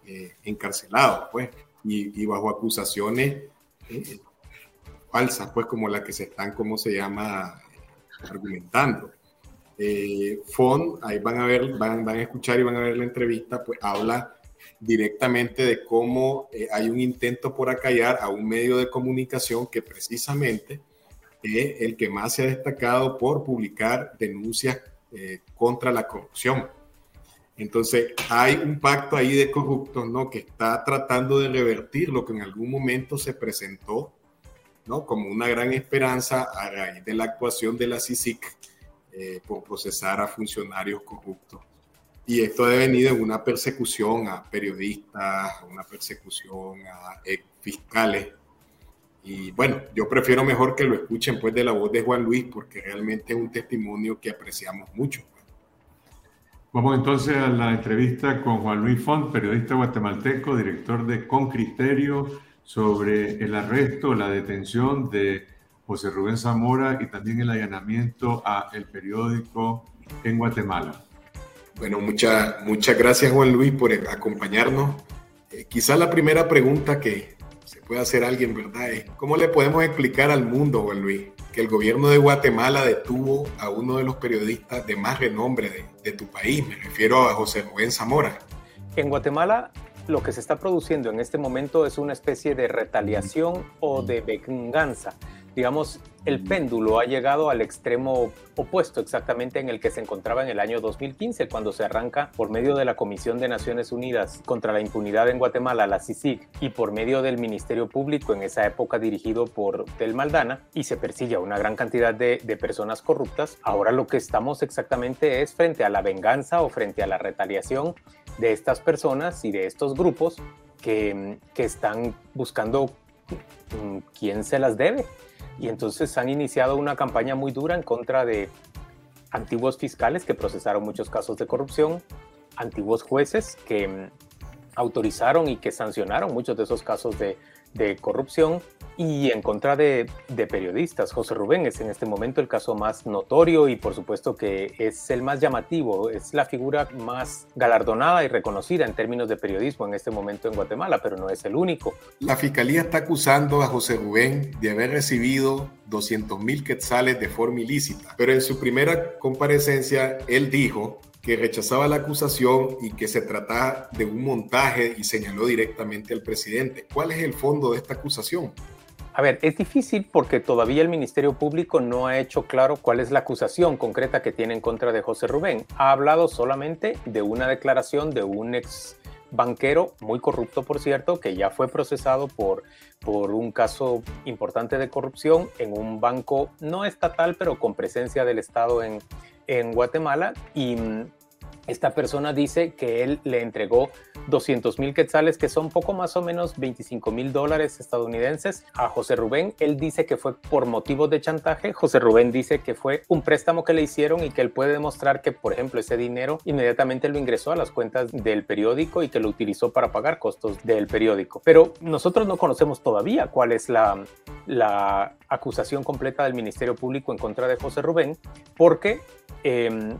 eh, encarcelado, pues, y, bajo acusaciones eh, falsas, pues, como la que se están, ¿cómo se llama?, argumentando. Eh, Fon, ahí van a ver, van, van, a escuchar y van a ver la entrevista, pues habla directamente de cómo hay un intento por acallar a un medio de comunicación que precisamente es el que más se ha destacado por publicar denuncias eh, contra la corrupción. Entonces, hay un pacto ahí de corruptos, ¿no? Que está tratando de revertir lo que en algún momento se presentó, ¿no? Como una gran esperanza a raíz de la actuación de la CICIC eh, por procesar a funcionarios corruptos. Y esto ha venido en una persecución a periodistas, una persecución a fiscales y bueno, yo prefiero mejor que lo escuchen pues de la voz de Juan Luis porque realmente es un testimonio que apreciamos mucho. Vamos entonces a la entrevista con Juan Luis Font, periodista guatemalteco, director de Con Criterio, sobre el arresto, la detención de José Rubén Zamora y también el allanamiento a el periódico en Guatemala. Bueno, muchas muchas gracias Juan Luis por acompañarnos. Eh, quizá la primera pregunta que, se puede hacer alguien, ¿verdad? ¿Cómo le podemos explicar al mundo, Juan Luis, que el gobierno de Guatemala detuvo a uno de los periodistas de más renombre de, tu país? Me refiero a José Rubén Zamora. En Guatemala lo que se está produciendo en este momento es una especie de retaliación o de venganza. Digamos, el péndulo ha llegado al extremo opuesto exactamente en el que se encontraba en el año 2015, cuando se arranca por medio de la Comisión de Naciones Unidas contra la Impunidad en Guatemala, la CICIG, y por medio del Ministerio Público en esa época dirigido por Del Maldana, y se persigue a una gran cantidad de, de personas corruptas. Ahora lo que estamos exactamente es frente a la venganza o frente a la retaliación de estas personas y de estos grupos que, que están buscando mm, quién se las debe y entonces han iniciado una campaña muy dura en contra de, antiguos fiscales que procesaron muchos casos de corrupción, antiguos jueces que mm, autorizaron y que sancionaron muchos de esos casos de, de corrupción y en contra de, periodistas. José Rubén es en este momento el caso más notorio y por supuesto que es el más llamativo, es la figura más galardonada y reconocida en términos de periodismo en este momento en Guatemala, pero no es el único. La fiscalía está acusando a José Rubén de haber recibido 200 mil quetzales de forma ilícita, pero en su primera comparecencia él dijo que rechazaba la acusación y que se trataba de un montaje y señaló directamente al presidente. ¿Cuál es el fondo de esta acusación? A ver, es difícil porque todavía el Ministerio Público no ha hecho claro cuál es la acusación concreta que tiene en contra de José Rubén. Ha hablado solamente de una declaración de un ex banquero, muy corrupto por cierto, que ya fue procesado por, por un caso importante de corrupción en un banco no estatal, pero con presencia del Estado en, en Guatemala. Y mm, esta persona dice que él le entregó 200 mil quetzales, que son poco más o menos 25 mil dólares estadounidenses, a José Rubén. Él dice que fue por motivos de chantaje. José Rubén dice que fue un préstamo que le hicieron y que él puede demostrar que, por ejemplo, ese dinero inmediatamente lo ingresó a las cuentas del periódico y que lo utilizó para pagar costos del periódico. Pero nosotros no conocemos todavía cuál es la, acusación completa del Ministerio Público en contra de José Rubén, porque... Eh,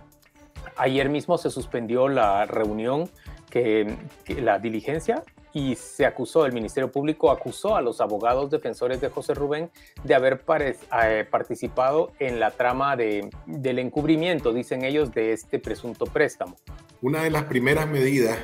ayer mismo se suspendió la reunión, que, la diligencia, y se acusó, el Ministerio Público acusó a los abogados defensores de José Rubén de haber eh, participado en la trama de, del encubrimiento, dicen ellos, de este presunto préstamo. Una de las primeras medidas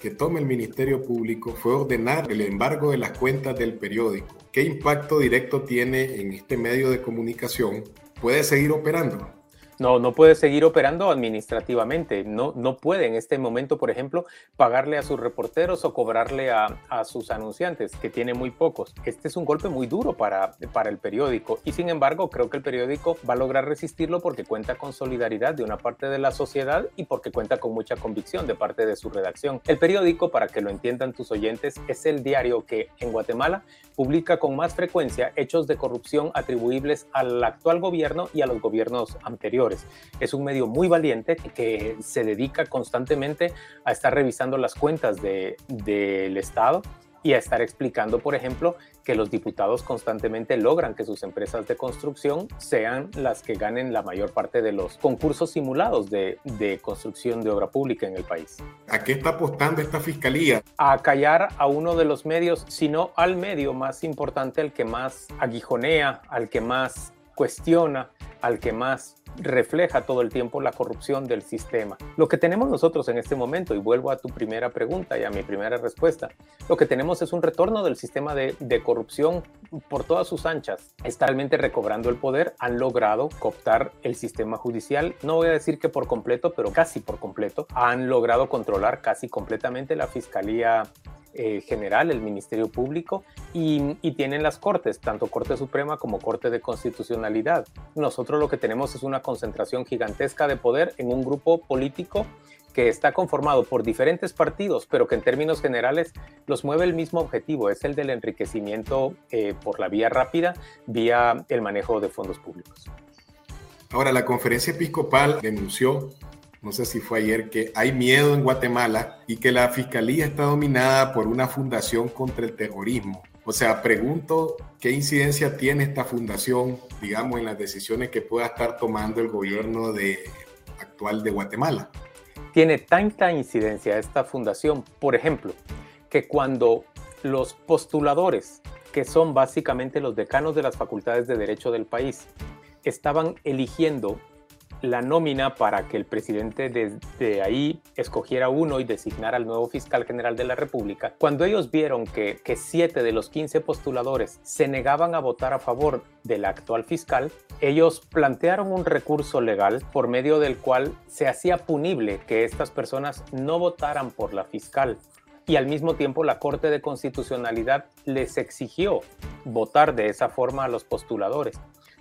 que toma el Ministerio Público fue ordenar el embargo de las cuentas del periódico. ¿Qué impacto directo tiene en este medio de comunicación? ¿Puede seguir operando? No, no puede seguir operando administrativamente. No, no puede en este momento, por ejemplo, pagarle a sus reporteros o cobrarle a, sus anunciantes, que tiene muy pocos. Este es un golpe muy duro para, para el periódico y sin embargo creo que el periódico va a lograr resistirlo porque cuenta con solidaridad de una parte de la sociedad y porque cuenta con mucha convicción de parte de su redacción. El periódico, para que lo entiendan tus oyentes, es el diario que en Guatemala publica con más frecuencia hechos de corrupción atribuibles al actual gobierno y a los gobiernos anteriores. Es un medio muy valiente que se dedica constantemente a estar revisando las cuentas del Estado y a estar explicando, por ejemplo, que los diputados constantemente logran que sus empresas de construcción sean las que ganen la mayor parte de los concursos simulados de, de, construcción de obra pública en el país. ¿A qué está apostando esta fiscalía? A callar a uno de los medios, sino al medio más importante, al que más aguijonea, al que más cuestiona, al que más refleja todo el tiempo la corrupción del sistema. Lo que tenemos nosotros en este momento, y vuelvo a tu primera pregunta y a mi primera respuesta, lo que tenemos es un retorno del sistema de, corrupción por todas sus anchas. Está realmente recobrando el poder, han logrado cooptar el sistema judicial, no voy a decir que por completo, pero casi por completo, han logrado controlar casi completamente la Fiscalía eh, general, el Ministerio Público, y, tienen las Cortes, tanto Corte Suprema como Corte de Constitucionalidad. Nosotros lo que tenemos es una concentración gigantesca de poder en un grupo político que está conformado por diferentes partidos, pero que en términos generales los mueve el mismo objetivo, es el del enriquecimiento eh, por la vía rápida, vía el manejo de fondos públicos. Ahora, la conferencia episcopal denunció no sé si fue ayer, que hay miedo en Guatemala y que la fiscalía está dominada por una fundación contra el terrorismo. O sea, pregunto qué incidencia tiene esta fundación, digamos, en las decisiones que pueda estar tomando el gobierno actual de Guatemala. Tiene tanta incidencia esta fundación, por ejemplo, que cuando los postuladores, que son básicamente los decanos de las facultades de derecho del país, estaban eligiendo la nómina para que el presidente desde ahí escogiera uno y designara al nuevo fiscal general de la República, cuando ellos vieron que, que siete de los 15 postuladores se negaban a votar a favor del actual fiscal, ellos plantearon un recurso legal por medio del cual se hacía punible que estas personas no votaran por la fiscal y al mismo tiempo la Corte de Constitucionalidad les exigió votar de esa forma a los postuladores.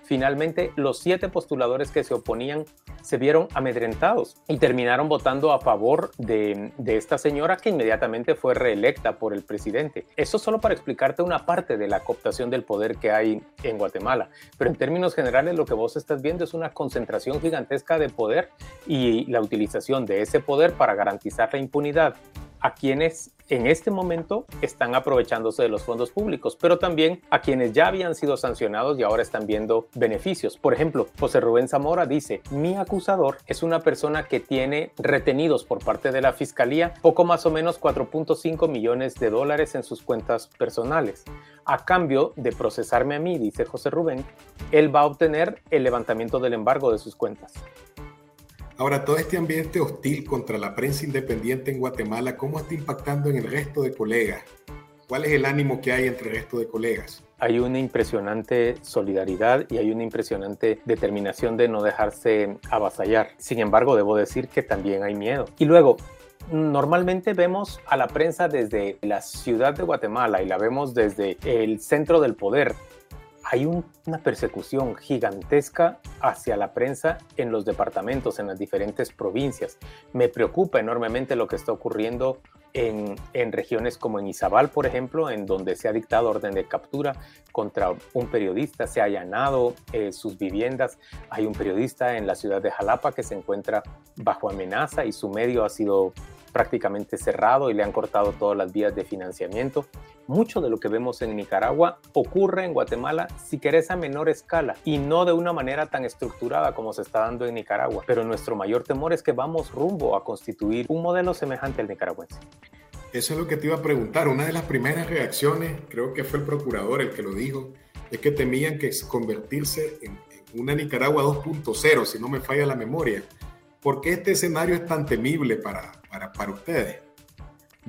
Finalmente, los siete postuladores que se oponían se vieron amedrentados y terminaron votando a favor de, esta señora que inmediatamente fue reelecta por el presidente. Eso solo para explicarte una parte de la cooptación del poder que hay en Guatemala. Pero en términos generales lo que vos estás viendo es una concentración gigantesca de poder y la utilización de ese poder para garantizar la impunidad a quienes en este momento están aprovechándose de los fondos públicos, pero también a quienes ya habían sido sancionados y ahora están viendo beneficios. Por ejemplo, José Rubén Zamora dice, mi acusador es una persona que tiene retenidos por parte de la Fiscalía poco más o menos 4.5 millones de dólares en sus cuentas personales. A cambio de procesarme a mí, dice José Rubén, él va a obtener el levantamiento del embargo de sus cuentas. Ahora, todo este ambiente hostil contra la prensa independiente en Guatemala, ¿cómo está impactando en el resto de colegas? ¿Cuál es el ánimo que hay entre el resto de colegas? Hay una impresionante solidaridad y hay una impresionante determinación de no dejarse avasallar. Sin embargo, debo decir que también hay miedo. Y luego, normalmente vemos a la prensa desde la ciudad de Guatemala y la vemos desde el centro del poder, hay una persecución gigantesca hacia la prensa en los departamentos, en las diferentes provincias. Me preocupa enormemente lo que está ocurriendo en, regiones como en Izabal, por ejemplo, en donde se ha dictado orden de captura contra un periodista, se ha allanado eh, sus viviendas. Hay un periodista en la ciudad de Jalapa que se encuentra bajo amenaza y su medio ha sido prácticamente cerrado y le han cortado todas las vías de financiamiento. Mucho de lo que vemos en Nicaragua ocurre en Guatemala, si querés, a menor escala y no de una manera tan estructurada como se está dando en Nicaragua. Pero nuestro mayor temor es que vamos rumbo a constituir un modelo semejante al nicaragüense. Eso es lo que te iba a preguntar. Una de las primeras reacciones, creo que fue el procurador el que lo dijo, es que temían que convertirse en una Nicaragua 2.0, si no me falla la memoria. ¿Por qué este escenario es tan temible para, para, para ustedes?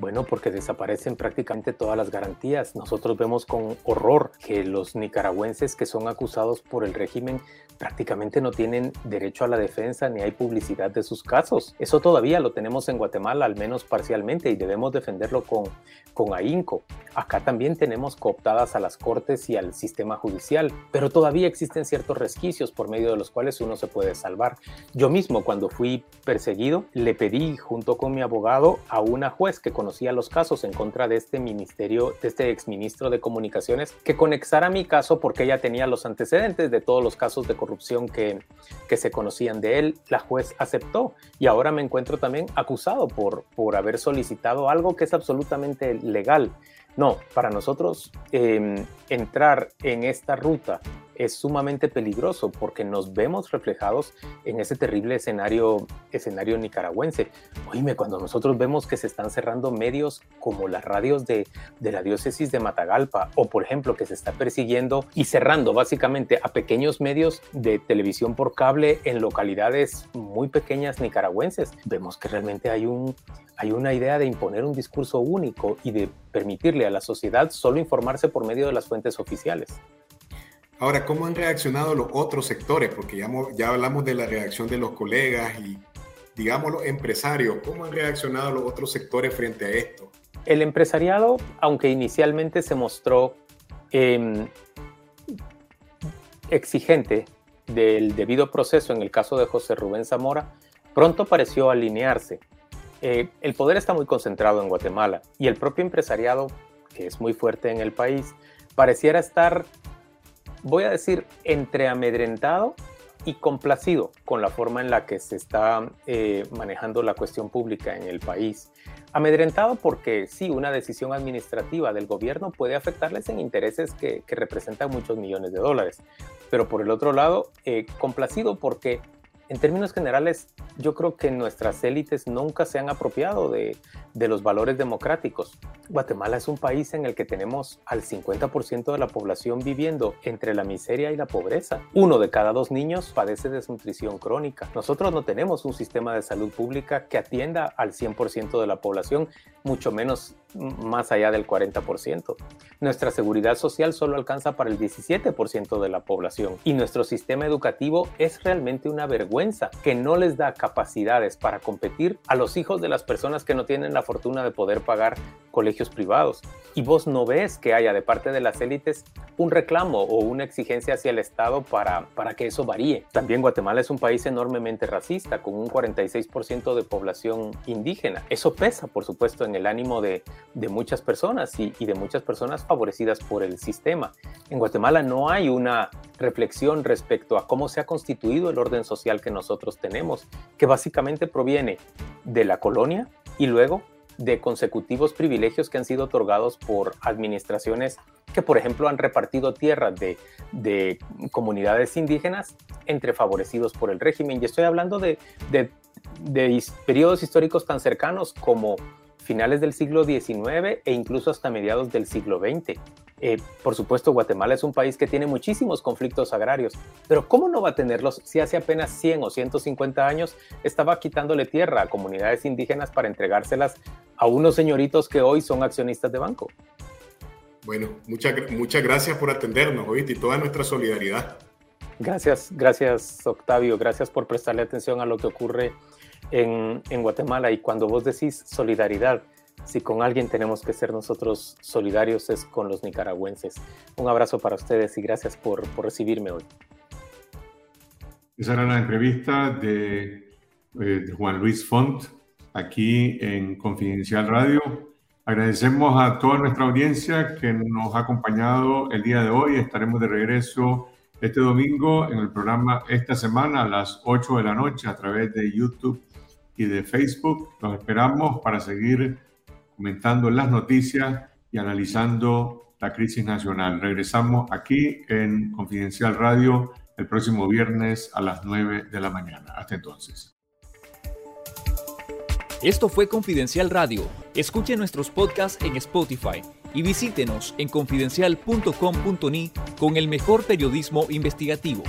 Bueno, porque desaparecen prácticamente todas las garantías. Nosotros vemos con horror que los nicaragüenses que son acusados por el régimen prácticamente no tienen derecho a la defensa ni hay publicidad de sus casos. Eso todavía lo tenemos en Guatemala, al menos parcialmente, y debemos defenderlo con, con ahínco. Acá también tenemos cooptadas a las cortes y al sistema judicial, pero todavía existen ciertos resquicios por medio de los cuales uno se puede salvar. Yo mismo, cuando fui perseguido, le pedí junto con mi abogado a una juez que conocía los casos en contra de este ministerio, de este exministro de comunicaciones, que conexara mi caso porque ella tenía los antecedentes de todos los casos de corrupción que, que se conocían de él, la juez aceptó y ahora me encuentro también acusado por, por haber solicitado algo que es absolutamente legal. No, para nosotros em, entrar en esta ruta es sumamente peligroso porque nos vemos reflejados en ese terrible escenario, escenario nicaragüense. Oíme, cuando nosotros vemos que se están cerrando medios como las radios de, de la diócesis de Matagalpa o por ejemplo que se está persiguiendo y cerrando básicamente a pequeños medios de televisión por cable en localidades muy pequeñas nicaragüenses, vemos que realmente hay un, hay una idea de imponer un discurso único y de permitirle a la sociedad solo informarse por medio de las fuentes oficiales. Ahora, ¿cómo han reaccionado los otros sectores? Porque ya, ya hablamos de la reacción de los colegas y, digamos, los empresarios. ¿Cómo han reaccionado los otros sectores frente a esto? El empresariado, aunque inicialmente se mostró em, exigente del debido proceso en el caso de José Rubén Zamora, pronto pareció alinearse. Eh, el poder está muy concentrado en Guatemala y el propio empresariado, que es muy fuerte en el país, pareciera estar voy a decir, entre amedrentado y complacido con la forma en la que se está eh, manejando la cuestión pública en el país. Amedrentado porque sí, una decisión administrativa del gobierno puede afectarles en intereses que, representan muchos millones de dólares. Pero por el otro lado, eh, complacido porque en términos generales, yo creo que nuestras élites nunca se han apropiado de, los valores democráticos. Guatemala es un país en el que tenemos al 50% de la población viviendo entre la miseria y la pobreza. Uno de cada dos niños padece desnutrición crónica. Nosotros no tenemos un sistema de salud pública que atienda al 100% de la población, mucho menos más allá del 40%. Nuestra seguridad social solo alcanza para el 17% de la población y nuestro sistema educativo es realmente una vergüenza que no les da capacidades para competir a los hijos de las personas que no tienen la fortuna de poder pagar colegios privados. Y vos no ves que haya de parte de las élites un reclamo o una exigencia hacia el Estado para, para que eso varíe. También Guatemala es un país enormemente racista, con un 46% de población indígena. Eso pesa, por supuesto, en el ánimo de, de muchas personas y, de muchas personas favorecidas por el sistema. En Guatemala no hay una reflexión respecto a cómo se ha constituido el orden social que nosotros tenemos, que básicamente proviene de la colonia y luego de consecutivos privilegios que han sido otorgados por administraciones que, por ejemplo, han repartido tierras de, de comunidades indígenas entre favorecidos por el régimen. Y estoy hablando de, de, de periodos históricos tan cercanos como finales del siglo XIX e incluso hasta mediados del siglo XX. Eh, por supuesto, Guatemala es un país que tiene muchísimos conflictos agrarios, pero ¿cómo no va a tenerlos si hace apenas 100 o 150 años estaba quitándole tierra a comunidades indígenas para entregárselas a unos señoritos que hoy son accionistas de banco? Bueno, muchas, muchas gracias por atendernos, ¿oíste? Y toda nuestra solidaridad. Gracias, gracias Octavio, gracias por prestarle atención a lo que ocurre en, en Guatemala. Y cuando vos decís solidaridad, si con alguien tenemos que ser nosotros solidarios es con los nicaragüenses. Un abrazo para ustedes y gracias por, por recibirme hoy. Esa era la entrevista de, eh, de, Juan Luis Font aquí en Confidencial Radio. Agradecemos a toda nuestra audiencia que nos ha acompañado el día de hoy. Estaremos de regreso este domingo en el programa esta semana a las 8 de la noche a través de YouTube y de Facebook. Los esperamos para seguir comentando las noticias y analizando la crisis nacional. Regresamos aquí en Confidencial Radio el próximo viernes a las 9 de la mañana. Hasta entonces. Esto fue Confidencial Radio. Escuche nuestros podcasts en Spotify y visítenos en confidencial.com.ni con el mejor periodismo investigativo.